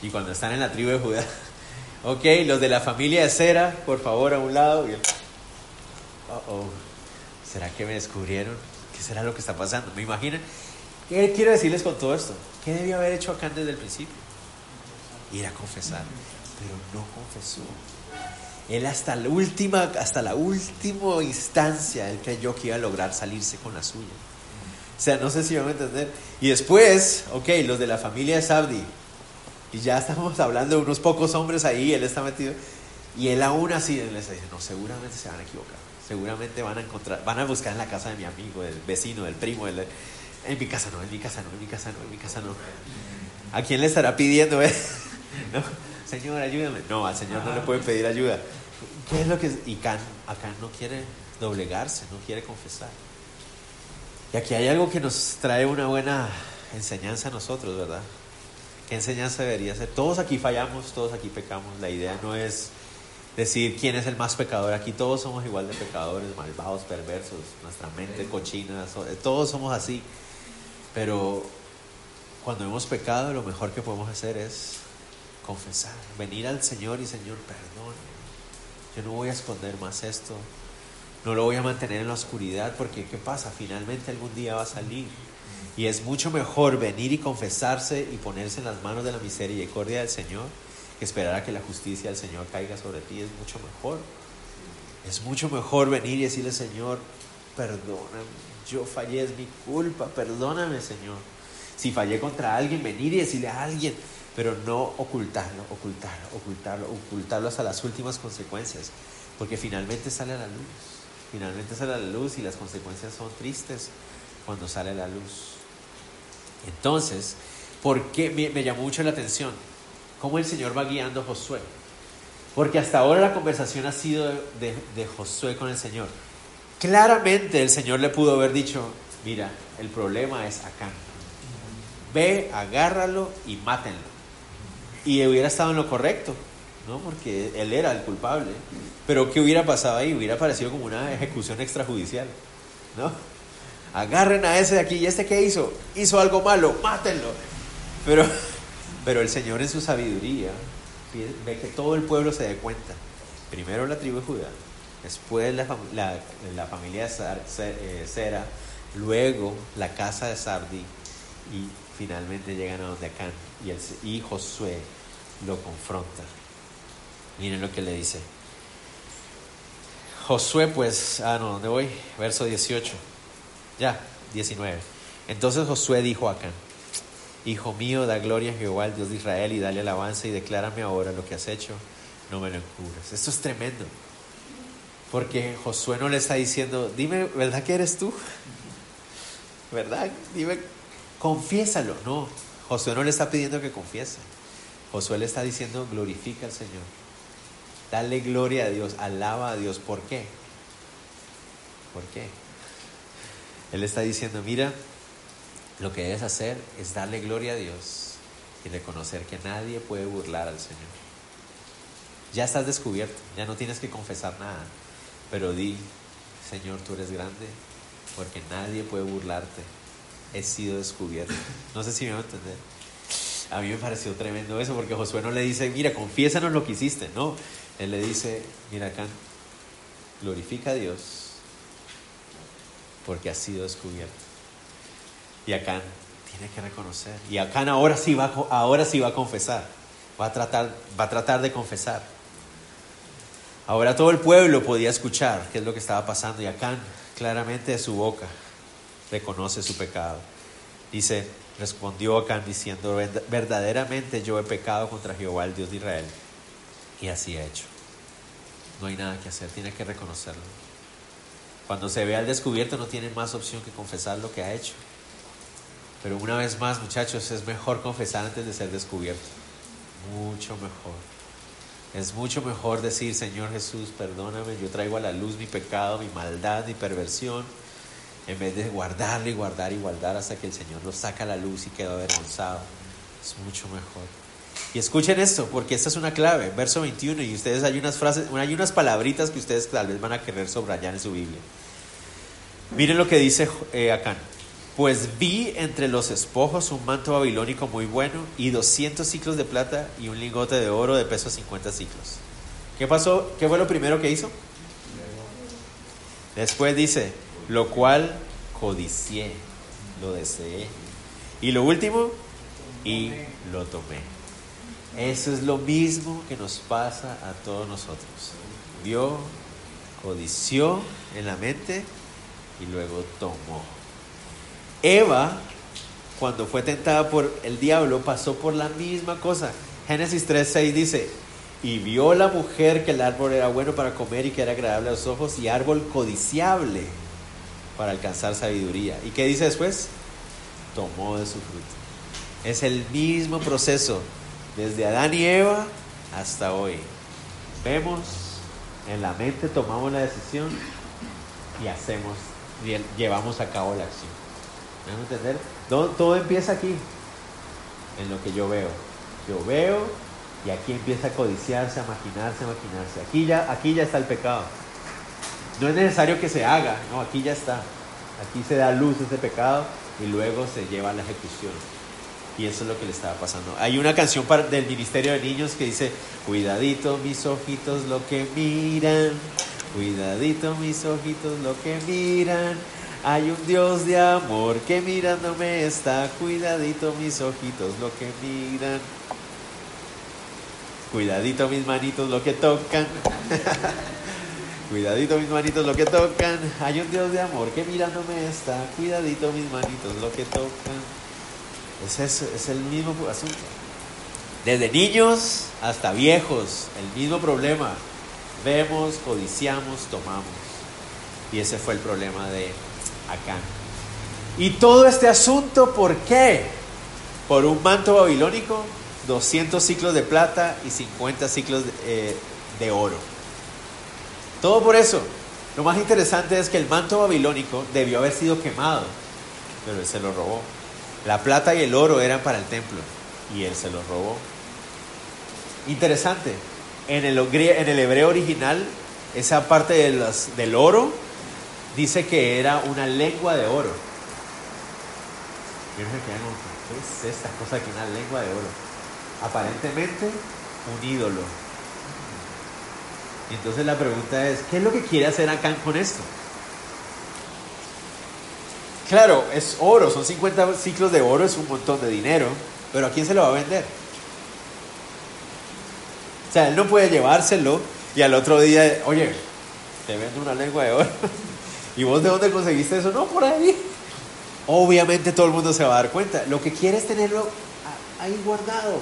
Y cuando están en la tribu de Judá, <laughs> ok, los de la familia de Cera, por favor, a un lado. Y oh, ¿será que me descubrieron? ¿Qué será lo que está pasando? ¿Me imaginan? ¿Qué quiero decirles con todo esto? ¿Qué debió haber hecho acá desde el principio? Ir a confesar, pero no confesó. Él hasta la última, hasta la última instancia, él creyó que iba a lograr salirse con la suya. O sea, no sé si van a entender. Y después, ok, los de la familia de Sabdi. Y ya estamos hablando de unos pocos hombres ahí, él está metido. Y él aún así les dice, no, seguramente se van a equivocar. Seguramente van a encontrar, van a buscar en la casa de mi amigo, del vecino, del primo, en mi casa no, en mi casa no, en mi casa no, en mi casa no. ¿A quién le estará pidiendo? Eh? ¿No? Señor, ayúdame. No, al Señor no le pueden pedir ayuda. ¿Qué es lo que.? Y acá no quiere doblegarse, no quiere confesar. Y aquí hay algo que nos trae una buena enseñanza a nosotros, ¿verdad? ¿Qué enseñanza debería ser? Todos aquí fallamos, todos aquí pecamos. La idea no es decir quién es el más pecador. Aquí todos somos igual de pecadores, malvados, perversos, nuestra mente cochina, todos somos así. Pero cuando hemos pecado, lo mejor que podemos hacer es confesar, venir al Señor y Señor, perdón. Yo no voy a esconder más esto. No lo voy a mantener en la oscuridad porque ¿qué pasa? Finalmente algún día va a salir. Y es mucho mejor venir y confesarse y ponerse en las manos de la misericordia del Señor que esperar a que la justicia del Señor caiga sobre ti. Es mucho mejor. Es mucho mejor venir y decirle, Señor, perdóname, yo fallé, es mi culpa, perdóname, Señor. Si fallé contra alguien, venir y decirle a alguien, pero no ocultarlo, ocultarlo, ocultarlo, ocultarlo hasta las últimas consecuencias, porque finalmente sale a la luz. Finalmente sale a la luz y las consecuencias son tristes cuando sale a la luz. Entonces, ¿por qué me, llamó mucho la atención? ¿Cómo el Señor va guiando a Josué? Porque hasta ahora la conversación ha sido de, Josué con el Señor. Claramente el Señor le pudo haber dicho, mira, el problema es acá. Ve, agárralo y mátenlo. Y hubiera estado en lo correcto. ¿no? Porque él era el culpable. Pero ¿qué hubiera pasado ahí? Hubiera parecido como una ejecución extrajudicial, ¿no? Agarren a ese de aquí, ¿y este qué hizo? Hizo algo malo, mátenlo. Pero, pero el Señor en su sabiduría ve que todo el pueblo se dé cuenta. Primero la tribu de Judá, después la, la, familia de Sera, eh, luego la casa de Sardi y finalmente llegan a donde Acán y, el, y Josué lo confronta. Miren lo que le dice. Josué, pues, ah, no, ¿dónde voy? Verso 18. Ya, 19. Entonces Josué dijo acá, Hijo mío, da gloria a Jehová, el Dios de Israel, y dale alabanza y declárame ahora lo que has hecho, no me lo encubres. Esto es tremendo. Porque Josué no le está diciendo, dime, ¿verdad que eres tú? ¿Verdad? Dime, confiésalo. No, Josué no le está pidiendo que confiese. Josué le está diciendo, glorifica al Señor. Dale gloria a Dios, alaba a Dios. ¿Por qué? ¿Por qué? Él está diciendo, mira, lo que debes hacer es darle gloria a Dios y reconocer que nadie puede burlar al Señor. Ya estás descubierto, ya no tienes que confesar nada, pero di, Señor, tú eres grande, porque nadie puede burlarte. He sido descubierto. No sé si me va a entender. A mí me pareció tremendo eso, porque Josué no le dice, mira, confiésanos lo que hiciste, no. Él le dice, mira acá, glorifica a Dios porque ha sido descubierto. Y Acán tiene que reconocer. Y Acán ahora sí va, ahora sí va a confesar. Va a, tratar, va a tratar de confesar. Ahora todo el pueblo podía escuchar qué es lo que estaba pasando. Y Acán claramente de su boca reconoce su pecado. Dice, Respondió Acán diciendo, verdaderamente yo he pecado contra Jehová, el Dios de Israel. Y así ha hecho. No hay nada que hacer, tiene que reconocerlo. Cuando se ve al descubierto no tiene más opción que confesar lo que ha hecho. Pero una vez más, muchachos, es mejor confesar antes de ser descubierto. Mucho mejor. Es mucho mejor decir, Señor Jesús, perdóname, yo traigo a la luz mi pecado, mi maldad, mi perversión en vez de guardarlo y guardar y guardar hasta que el Señor lo saca a la luz y queda avergonzado. Es mucho mejor. Y escuchen esto, porque esta es una clave, verso 21, y ustedes hay unas frases, hay unas palabritas que ustedes tal vez van a querer subrayar en su Biblia. Miren lo que dice eh. Pues vi entre los espojos un manto babilónico muy bueno y 200 ciclos de plata y un lingote de oro de peso 50 ciclos. ¿Qué pasó? ¿Qué fue lo primero que hizo? Después dice, lo cual codicié, lo deseé. Y lo último, y lo tomé. Eso es lo mismo que nos pasa a todos nosotros. Vio, codició en la mente y luego tomó. Eva, cuando fue tentada por el diablo, pasó por la misma cosa. Génesis 3:6 dice, y vio la mujer que el árbol era bueno para comer y que era agradable a los ojos y árbol codiciable para alcanzar sabiduría. ¿Y qué dice después? Tomó de su fruto. Es el mismo proceso desde Adán y Eva hasta hoy. Vemos, en la mente tomamos la decisión y hacemos, llevamos a cabo la acción. ¿Me entender? Todo, todo empieza aquí, en lo que yo veo. Yo veo y aquí empieza a codiciarse, a maquinarse, a maquinarse. Aquí ya, aquí ya está el pecado. No es necesario que se haga, no, aquí ya está. Aquí se da luz ese pecado y luego se lleva a la ejecución. Y eso es lo que le estaba pasando. Hay una canción del Ministerio de Niños que dice, cuidadito mis ojitos lo que miran, cuidadito mis ojitos lo que miran. Hay un Dios de amor que mirándome está, cuidadito mis ojitos lo que miran. Cuidadito mis manitos lo que tocan. <laughs> Cuidadito mis manitos lo que tocan. Hay un Dios de amor que mirándome está. Cuidadito mis manitos lo que tocan. Es, eso, es el mismo asunto. Desde niños hasta viejos, el mismo problema. Vemos, codiciamos, tomamos. Y ese fue el problema de Acán. Y todo este asunto, ¿por qué? Por un manto babilónico, 200 ciclos de plata y 50 ciclos de, eh, de oro. Todo por eso. Lo más interesante es que el manto babilónico debió haber sido quemado, pero él se lo robó. La plata y el oro eran para el templo y él se lo robó. Interesante, en el, hebreo original, esa parte de del oro dice que era una lengua de oro. ¿Qué es esta cosa que una lengua de oro? Aparentemente un ídolo entonces la pregunta es, ¿qué es lo que quiere hacer Acán con esto? Claro, es oro, son 50 ciclos de oro, es un montón de dinero, pero ¿a quién se lo va a vender? O sea, él no puede llevárselo y al otro día, oye, te vendo una lengua de oro. <laughs> ¿Y vos de dónde conseguiste eso? No, por ahí. Obviamente todo el mundo se va a dar cuenta. Lo que quiere es tenerlo ahí guardado.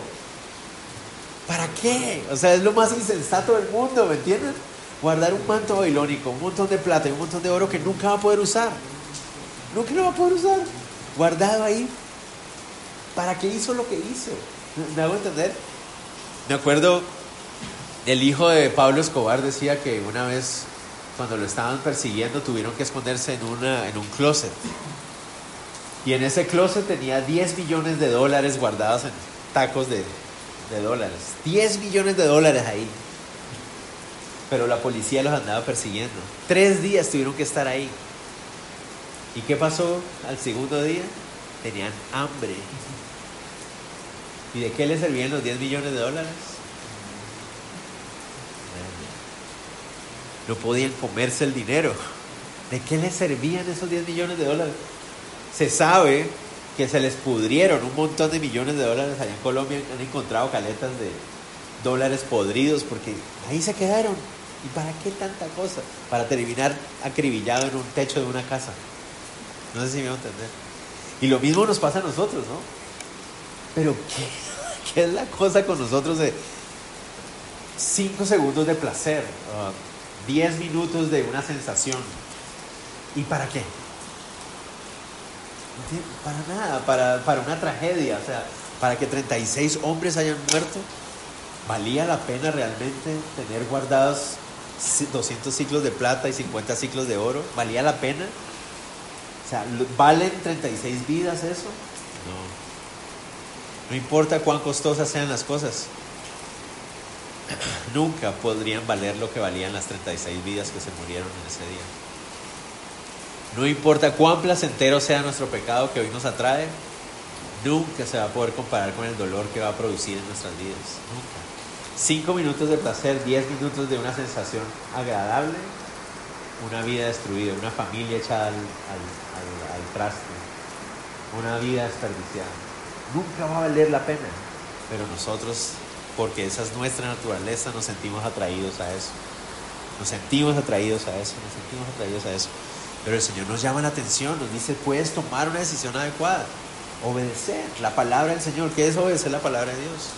¿Para qué? O sea, es lo más insensato del mundo, ¿me entiendes? Guardar un manto babilónico, un montón de plata y un montón de oro que nunca va a poder usar. Nunca lo va a poder usar. Guardado ahí. ¿Para qué hizo lo que hizo? ¿Me hago entender? Me acuerdo, el hijo de Pablo Escobar decía que una vez, cuando lo estaban persiguiendo, tuvieron que esconderse en, una, en un closet. Y en ese closet tenía 10 millones de dólares guardados en tacos de, de dólares. 10 millones de dólares ahí. Pero la policía los andaba persiguiendo. Tres días tuvieron que estar ahí. ¿Y qué pasó al segundo día? Tenían hambre. ¿Y de qué les servían los 10 millones de dólares? No podían comerse el dinero. ¿De qué les servían esos 10 millones de dólares? Se sabe que se les pudrieron un montón de millones de dólares allá en Colombia, han encontrado caletas de dólares podridos porque ahí se quedaron. ¿Y para qué tanta cosa? Para terminar acribillado en un techo de una casa. No sé si me va a entender. Y lo mismo nos pasa a nosotros, ¿no? Pero ¿qué, <laughs> qué es la cosa con nosotros de 5 segundos de placer, 10 minutos de una sensación? ¿Y para qué? Para nada, para, para una tragedia, o sea, para que 36 hombres hayan muerto, ¿valía la pena realmente tener guardados 200 ciclos de plata y 50 ciclos de oro? ¿Valía la pena? O sea, ¿valen 36 vidas eso? No. No importa cuán costosas sean las cosas. <clears throat> Nunca podrían valer lo que valían las 36 vidas que se murieron en ese día. No importa cuán placentero sea nuestro pecado que hoy nos atrae, nunca se va a poder comparar con el dolor que va a producir en nuestras vidas. Nunca. Cinco minutos de placer, diez minutos de una sensación agradable, una vida destruida, una familia echada al, traste, una vida desperdiciada. Nunca va a valer la pena. Pero nosotros, porque esa es nuestra naturaleza, nos sentimos atraídos a eso. Nos sentimos atraídos a eso, nos sentimos atraídos a eso. Pero el Señor nos llama la atención, nos dice, puedes tomar una decisión adecuada, obedecer la palabra del Señor. ¿Qué es obedecer la palabra de Dios?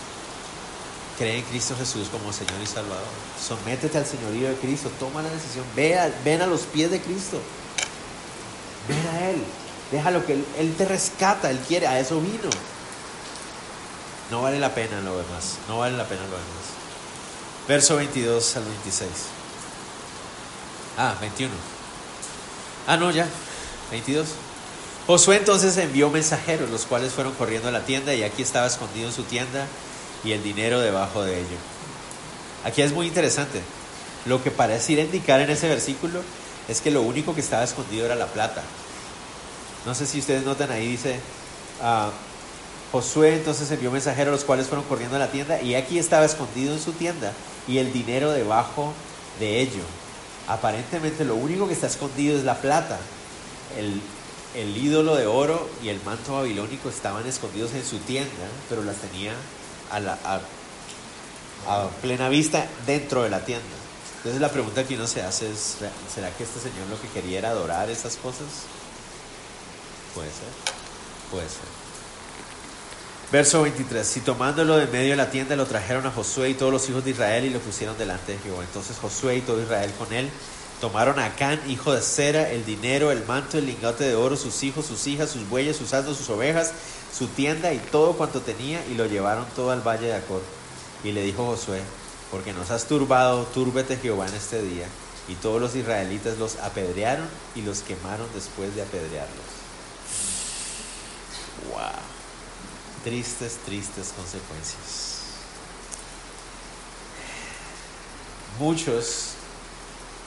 Cree en Cristo Jesús como Señor y Salvador. Sométete al señorío de Cristo, toma la decisión, ve a, ven a los pies de Cristo. Ven a Él, déjalo que él, él te rescata, Él quiere, a eso vino. No vale la pena lo demás, no vale la pena lo demás. Verso 22 al 26. Ah, 21. Ah, no, ya. 22. Josué entonces envió mensajeros, los cuales fueron corriendo a la tienda y aquí estaba escondido en su tienda y el dinero debajo de ello. Aquí es muy interesante. Lo que parece ir a indicar en ese versículo es que lo único que estaba escondido era la plata. No sé si ustedes notan ahí, dice, ah, Josué entonces envió mensajeros, los cuales fueron corriendo a la tienda y aquí estaba escondido en su tienda y el dinero debajo de ello aparentemente lo único que está escondido es la plata. El, ídolo de oro y el manto babilónico estaban escondidos en su tienda, pero las tenía a, la, a, plena vista dentro de la tienda. Entonces la pregunta que uno se hace es, ¿será que este señor lo que quería era adorar esas cosas? Puede ser, puede ser. Verso 23, si tomándolo de medio de la tienda lo trajeron a Josué y todos los hijos de Israel y lo pusieron delante de Jehová. Entonces Josué y todo Israel con él tomaron a Can, hijo de Sera, el dinero, el manto, el lingote de oro, sus hijos, sus hijas, sus bueyes, sus asnos, sus ovejas, su tienda y todo cuanto tenía y lo llevaron todo al valle de Acor. Y le dijo Josué, porque nos has turbado, túrbete Jehová en este día. Y todos los israelitas los apedrearon y los quemaron después de apedrearlos. ¡Wow! Tristes, tristes consecuencias. Muchos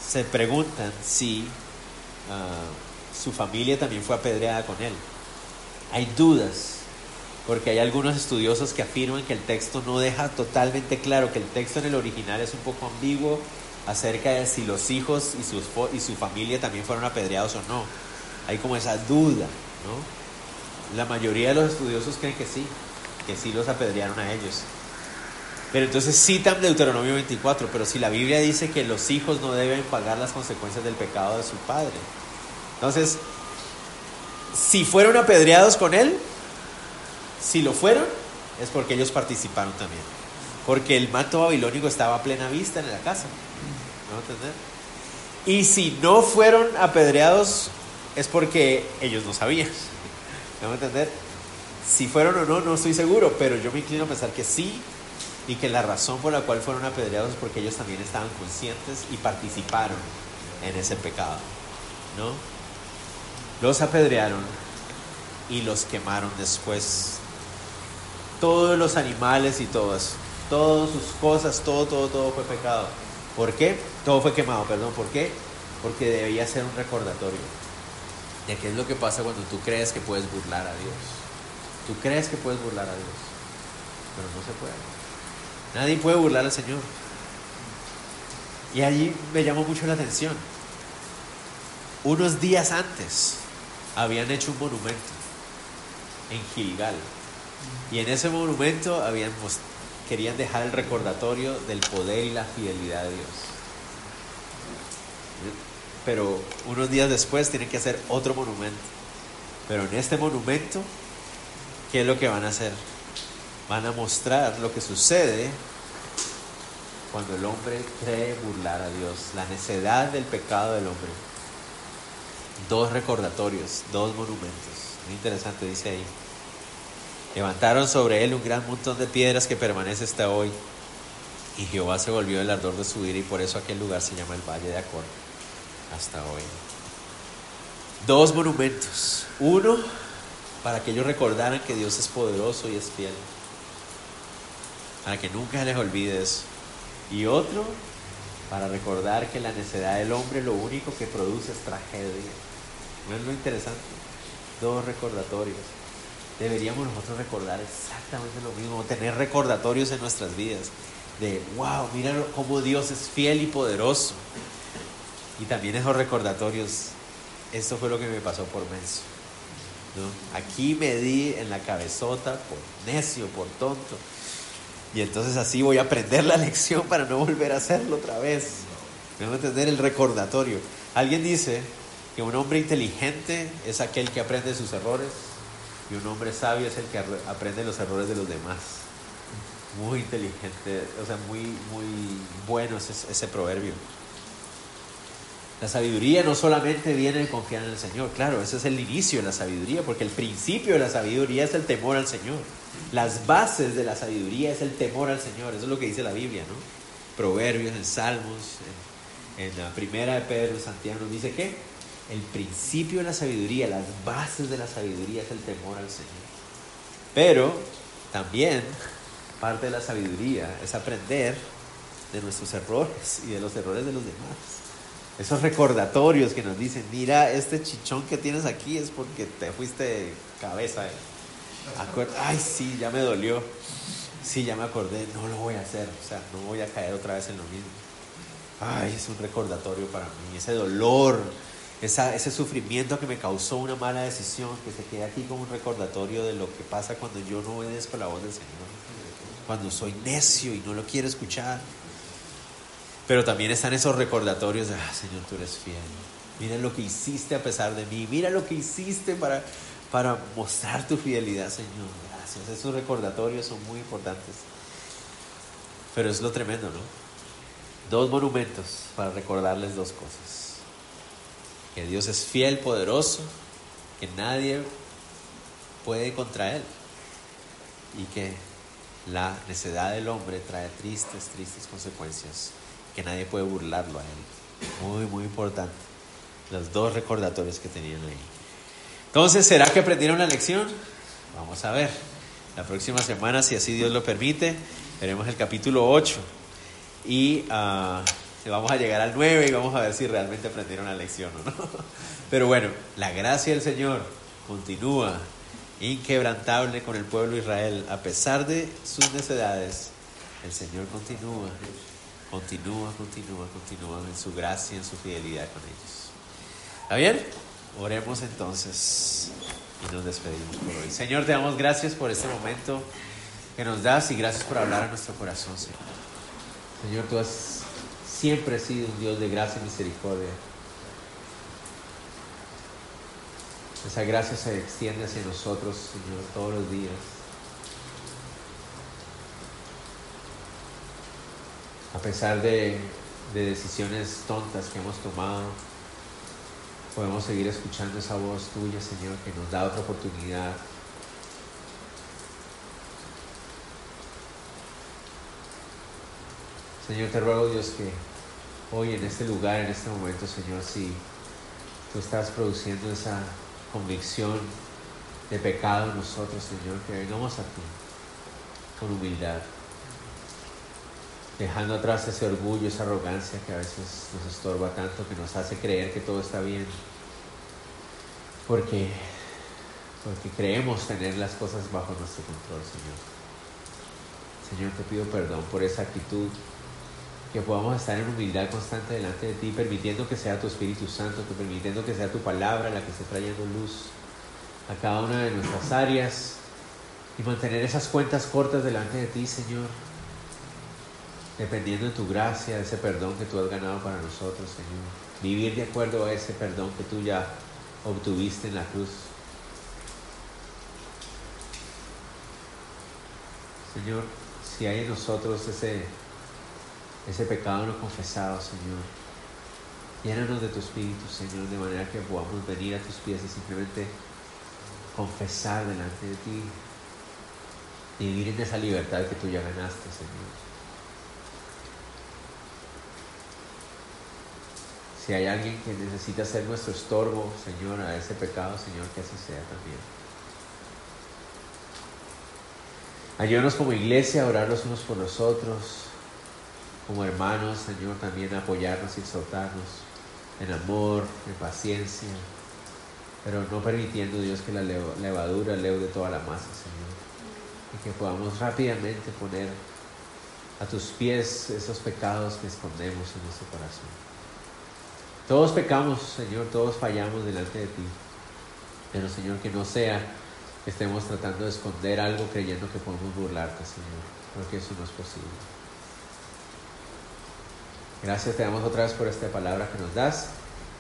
se preguntan si ah, su familia también fue apedreada con él. Hay dudas, porque hay algunos estudiosos que afirman que el texto no deja totalmente claro, que el texto en el original es un poco ambiguo acerca de si los hijos y, y su familia también fueron apedreados o no. Hay como esa duda, ¿no? La mayoría de los estudiosos creen que sí, que sí los apedrearon a ellos. Pero entonces citan Deuteronomio 24, pero si la Biblia dice que los hijos no deben pagar las consecuencias del pecado de su padre. Entonces, si fueron apedreados con él, si lo fueron, es porque ellos participaron también. Porque el manto babilónico estaba a plena vista en la casa. ¿No entender? Y si no fueron apedreados, es porque ellos no sabían. ¿Me entender? Si fueron o no, no estoy seguro, pero yo me inclino a pensar que sí y que la razón por la cual fueron apedreados es porque ellos también estaban conscientes y participaron en ese pecado. ¿No? Los apedrearon y los quemaron después. Todos los animales y todo eso, todas sus cosas, todo, todo, todo fue pecado. ¿Por qué? Todo fue quemado, perdón. ¿Por qué? Porque debía ser un recordatorio de qué es lo que pasa cuando tú crees que puedes burlar a Dios. Tú crees que puedes burlar a Dios, pero no se puede. Nadie puede burlar al Señor. Y allí me llamó mucho la atención. Unos días antes habían hecho un monumento en Gilgal. Y en ese monumento habían, querían dejar el recordatorio del poder y la fidelidad de Dios pero unos días después tienen que hacer otro monumento Pero en este monumento, ¿qué es lo que van a hacer? Van a mostrar lo que sucede cuando el hombre cree burlar a Dios, la necedad del pecado del hombre. Dos recordatorios, dos monumentos. Muy interesante, dice ahí. Levantaron sobre él un gran montón de piedras que permanece hasta hoy. Y Jehová se volvió el ardor de su ira y por eso aquel lugar se llama el Valle de Acor hasta hoy. Dos monumentos. Uno, para que ellos recordaran que Dios es poderoso y es fiel. Para que nunca les olvide eso. Y otro, para recordar que la necedad del hombre lo único que produce es tragedia. ¿No es lo interesante? Dos recordatorios. Deberíamos nosotros recordar exactamente lo mismo, tener recordatorios en nuestras vidas de, wow, mira cómo Dios es fiel y poderoso. Y también esos recordatorios, esto fue lo que me pasó por menso. ¿no? Aquí me di en la cabezota por necio, por tonto. Y entonces así voy a aprender la <laughs> lección para no volver a hacerlo otra vez. Debo entender el recordatorio. Alguien dice que un hombre inteligente es aquel que aprende sus errores y un hombre sabio es el que aprende los errores de los demás. Muy inteligente, o sea, muy, muy bueno ese, ese proverbio. La sabiduría no solamente viene de confiar en el Señor, claro, ese es el inicio de la sabiduría, porque el principio de la sabiduría es el temor al Señor. Las bases de la sabiduría es el temor al Señor, eso es lo que dice la Biblia, ¿no? Proverbios, en Salmos, en, la primera de Pedro, Santiago, nos dice que el principio de la sabiduría, las bases de la sabiduría es el temor al Señor. Pero también parte de la sabiduría es aprender de nuestros errores y de los errores de los demás. Esos recordatorios que nos dicen, mira, este chichón que tienes aquí es porque te fuiste de cabeza. Eh. Ay, sí, ya me dolió. Sí, ya me acordé, no lo voy a hacer. O sea, no voy a caer otra vez en lo mismo. Ay, es un recordatorio para mí. Ese dolor, ese sufrimiento que me causó una mala decisión, que se queda aquí como un recordatorio de lo que pasa cuando yo no obedezco la voz del Señor. Cuando soy necio y no lo quiero escuchar. Pero también están esos recordatorios de, ah, Señor, tú eres fiel. Mira lo que hiciste a pesar de mí. Mira lo que hiciste para, para mostrar tu fidelidad, Señor. Gracias. Esos recordatorios son muy importantes. Pero es lo tremendo, ¿no? Dos monumentos para recordarles dos cosas. Que Dios es fiel, poderoso, que nadie puede contra Él. Y que la necedad del hombre trae tristes, tristes consecuencias que nadie puede burlarlo a él. Muy, muy importante. Los dos recordatorios que tenían ahí. Entonces, ¿será que aprendieron la lección? Vamos a ver. La próxima semana, si así Dios lo permite, veremos el capítulo 8 y uh, vamos a llegar al 9 y vamos a ver si realmente aprendieron la lección o no. <laughs> Pero bueno, la gracia del Señor continúa inquebrantable con el pueblo de Israel. A pesar de sus necedades, el Señor continúa Continúa, continúa, continúa en su gracia, en su fidelidad con ellos. ¿Está bien? Oremos entonces y nos despedimos por hoy. Señor, te damos gracias por este momento que nos das y gracias por hablar a nuestro corazón, Señor. Señor, tú has siempre sido un Dios de gracia y misericordia. Esa gracia se extiende hacia nosotros, Señor, todos los días. A pesar de, decisiones tontas que hemos tomado, podemos seguir escuchando esa voz tuya, Señor, que nos da otra oportunidad. Señor, te ruego, Dios, que hoy en este lugar, en este momento, Señor, si tú estás produciendo esa convicción de pecado en nosotros, Señor, que vengamos a ti con humildad dejando atrás ese orgullo, esa arrogancia que a veces nos estorba tanto, que nos hace creer que todo está bien, porque, porque creemos tener las cosas bajo nuestro control, Señor. Señor, te pido perdón por esa actitud, que podamos estar en humildad constante delante de ti, permitiendo que sea tu Espíritu Santo, que permitiendo que sea tu palabra la que esté trayendo luz a cada una de nuestras áreas y mantener esas cuentas cortas delante de ti, Señor, dependiendo de tu gracia, de ese perdón que tú has ganado para nosotros, Señor. Vivir de acuerdo a ese perdón que tú ya obtuviste en la cruz. Señor, si hay en nosotros ese, ese pecado no confesado, Señor, llénanos de tu espíritu, Señor, de manera que podamos venir a tus pies y simplemente confesar delante de ti y vivir en esa libertad que tú ya ganaste, Señor. Si hay alguien que necesita ser nuestro estorbo, Señor, a ese pecado, Señor, que así sea también. Ayúdanos como iglesia a orar los unos por los otros, como hermanos, Señor, también a apoyarnos y exhortarnos en amor, en paciencia, pero no permitiendo, Dios, que la levadura leude toda la masa, Señor. Y que podamos rápidamente poner a tus pies esos pecados que escondemos en nuestro corazón. Todos pecamos, Señor, todos fallamos delante de ti. Pero, Señor, que no sea que estemos tratando de esconder algo creyendo que podemos burlarte, Señor, porque eso no es posible. Gracias te damos otra vez por esta palabra que nos das.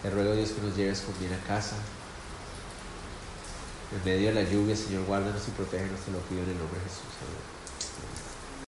Te ruego, Dios, que nos lleves con bien a casa. En medio de la lluvia, Señor, guárdanos y protégenos, te lo pido en el nombre de Jesús. Amén.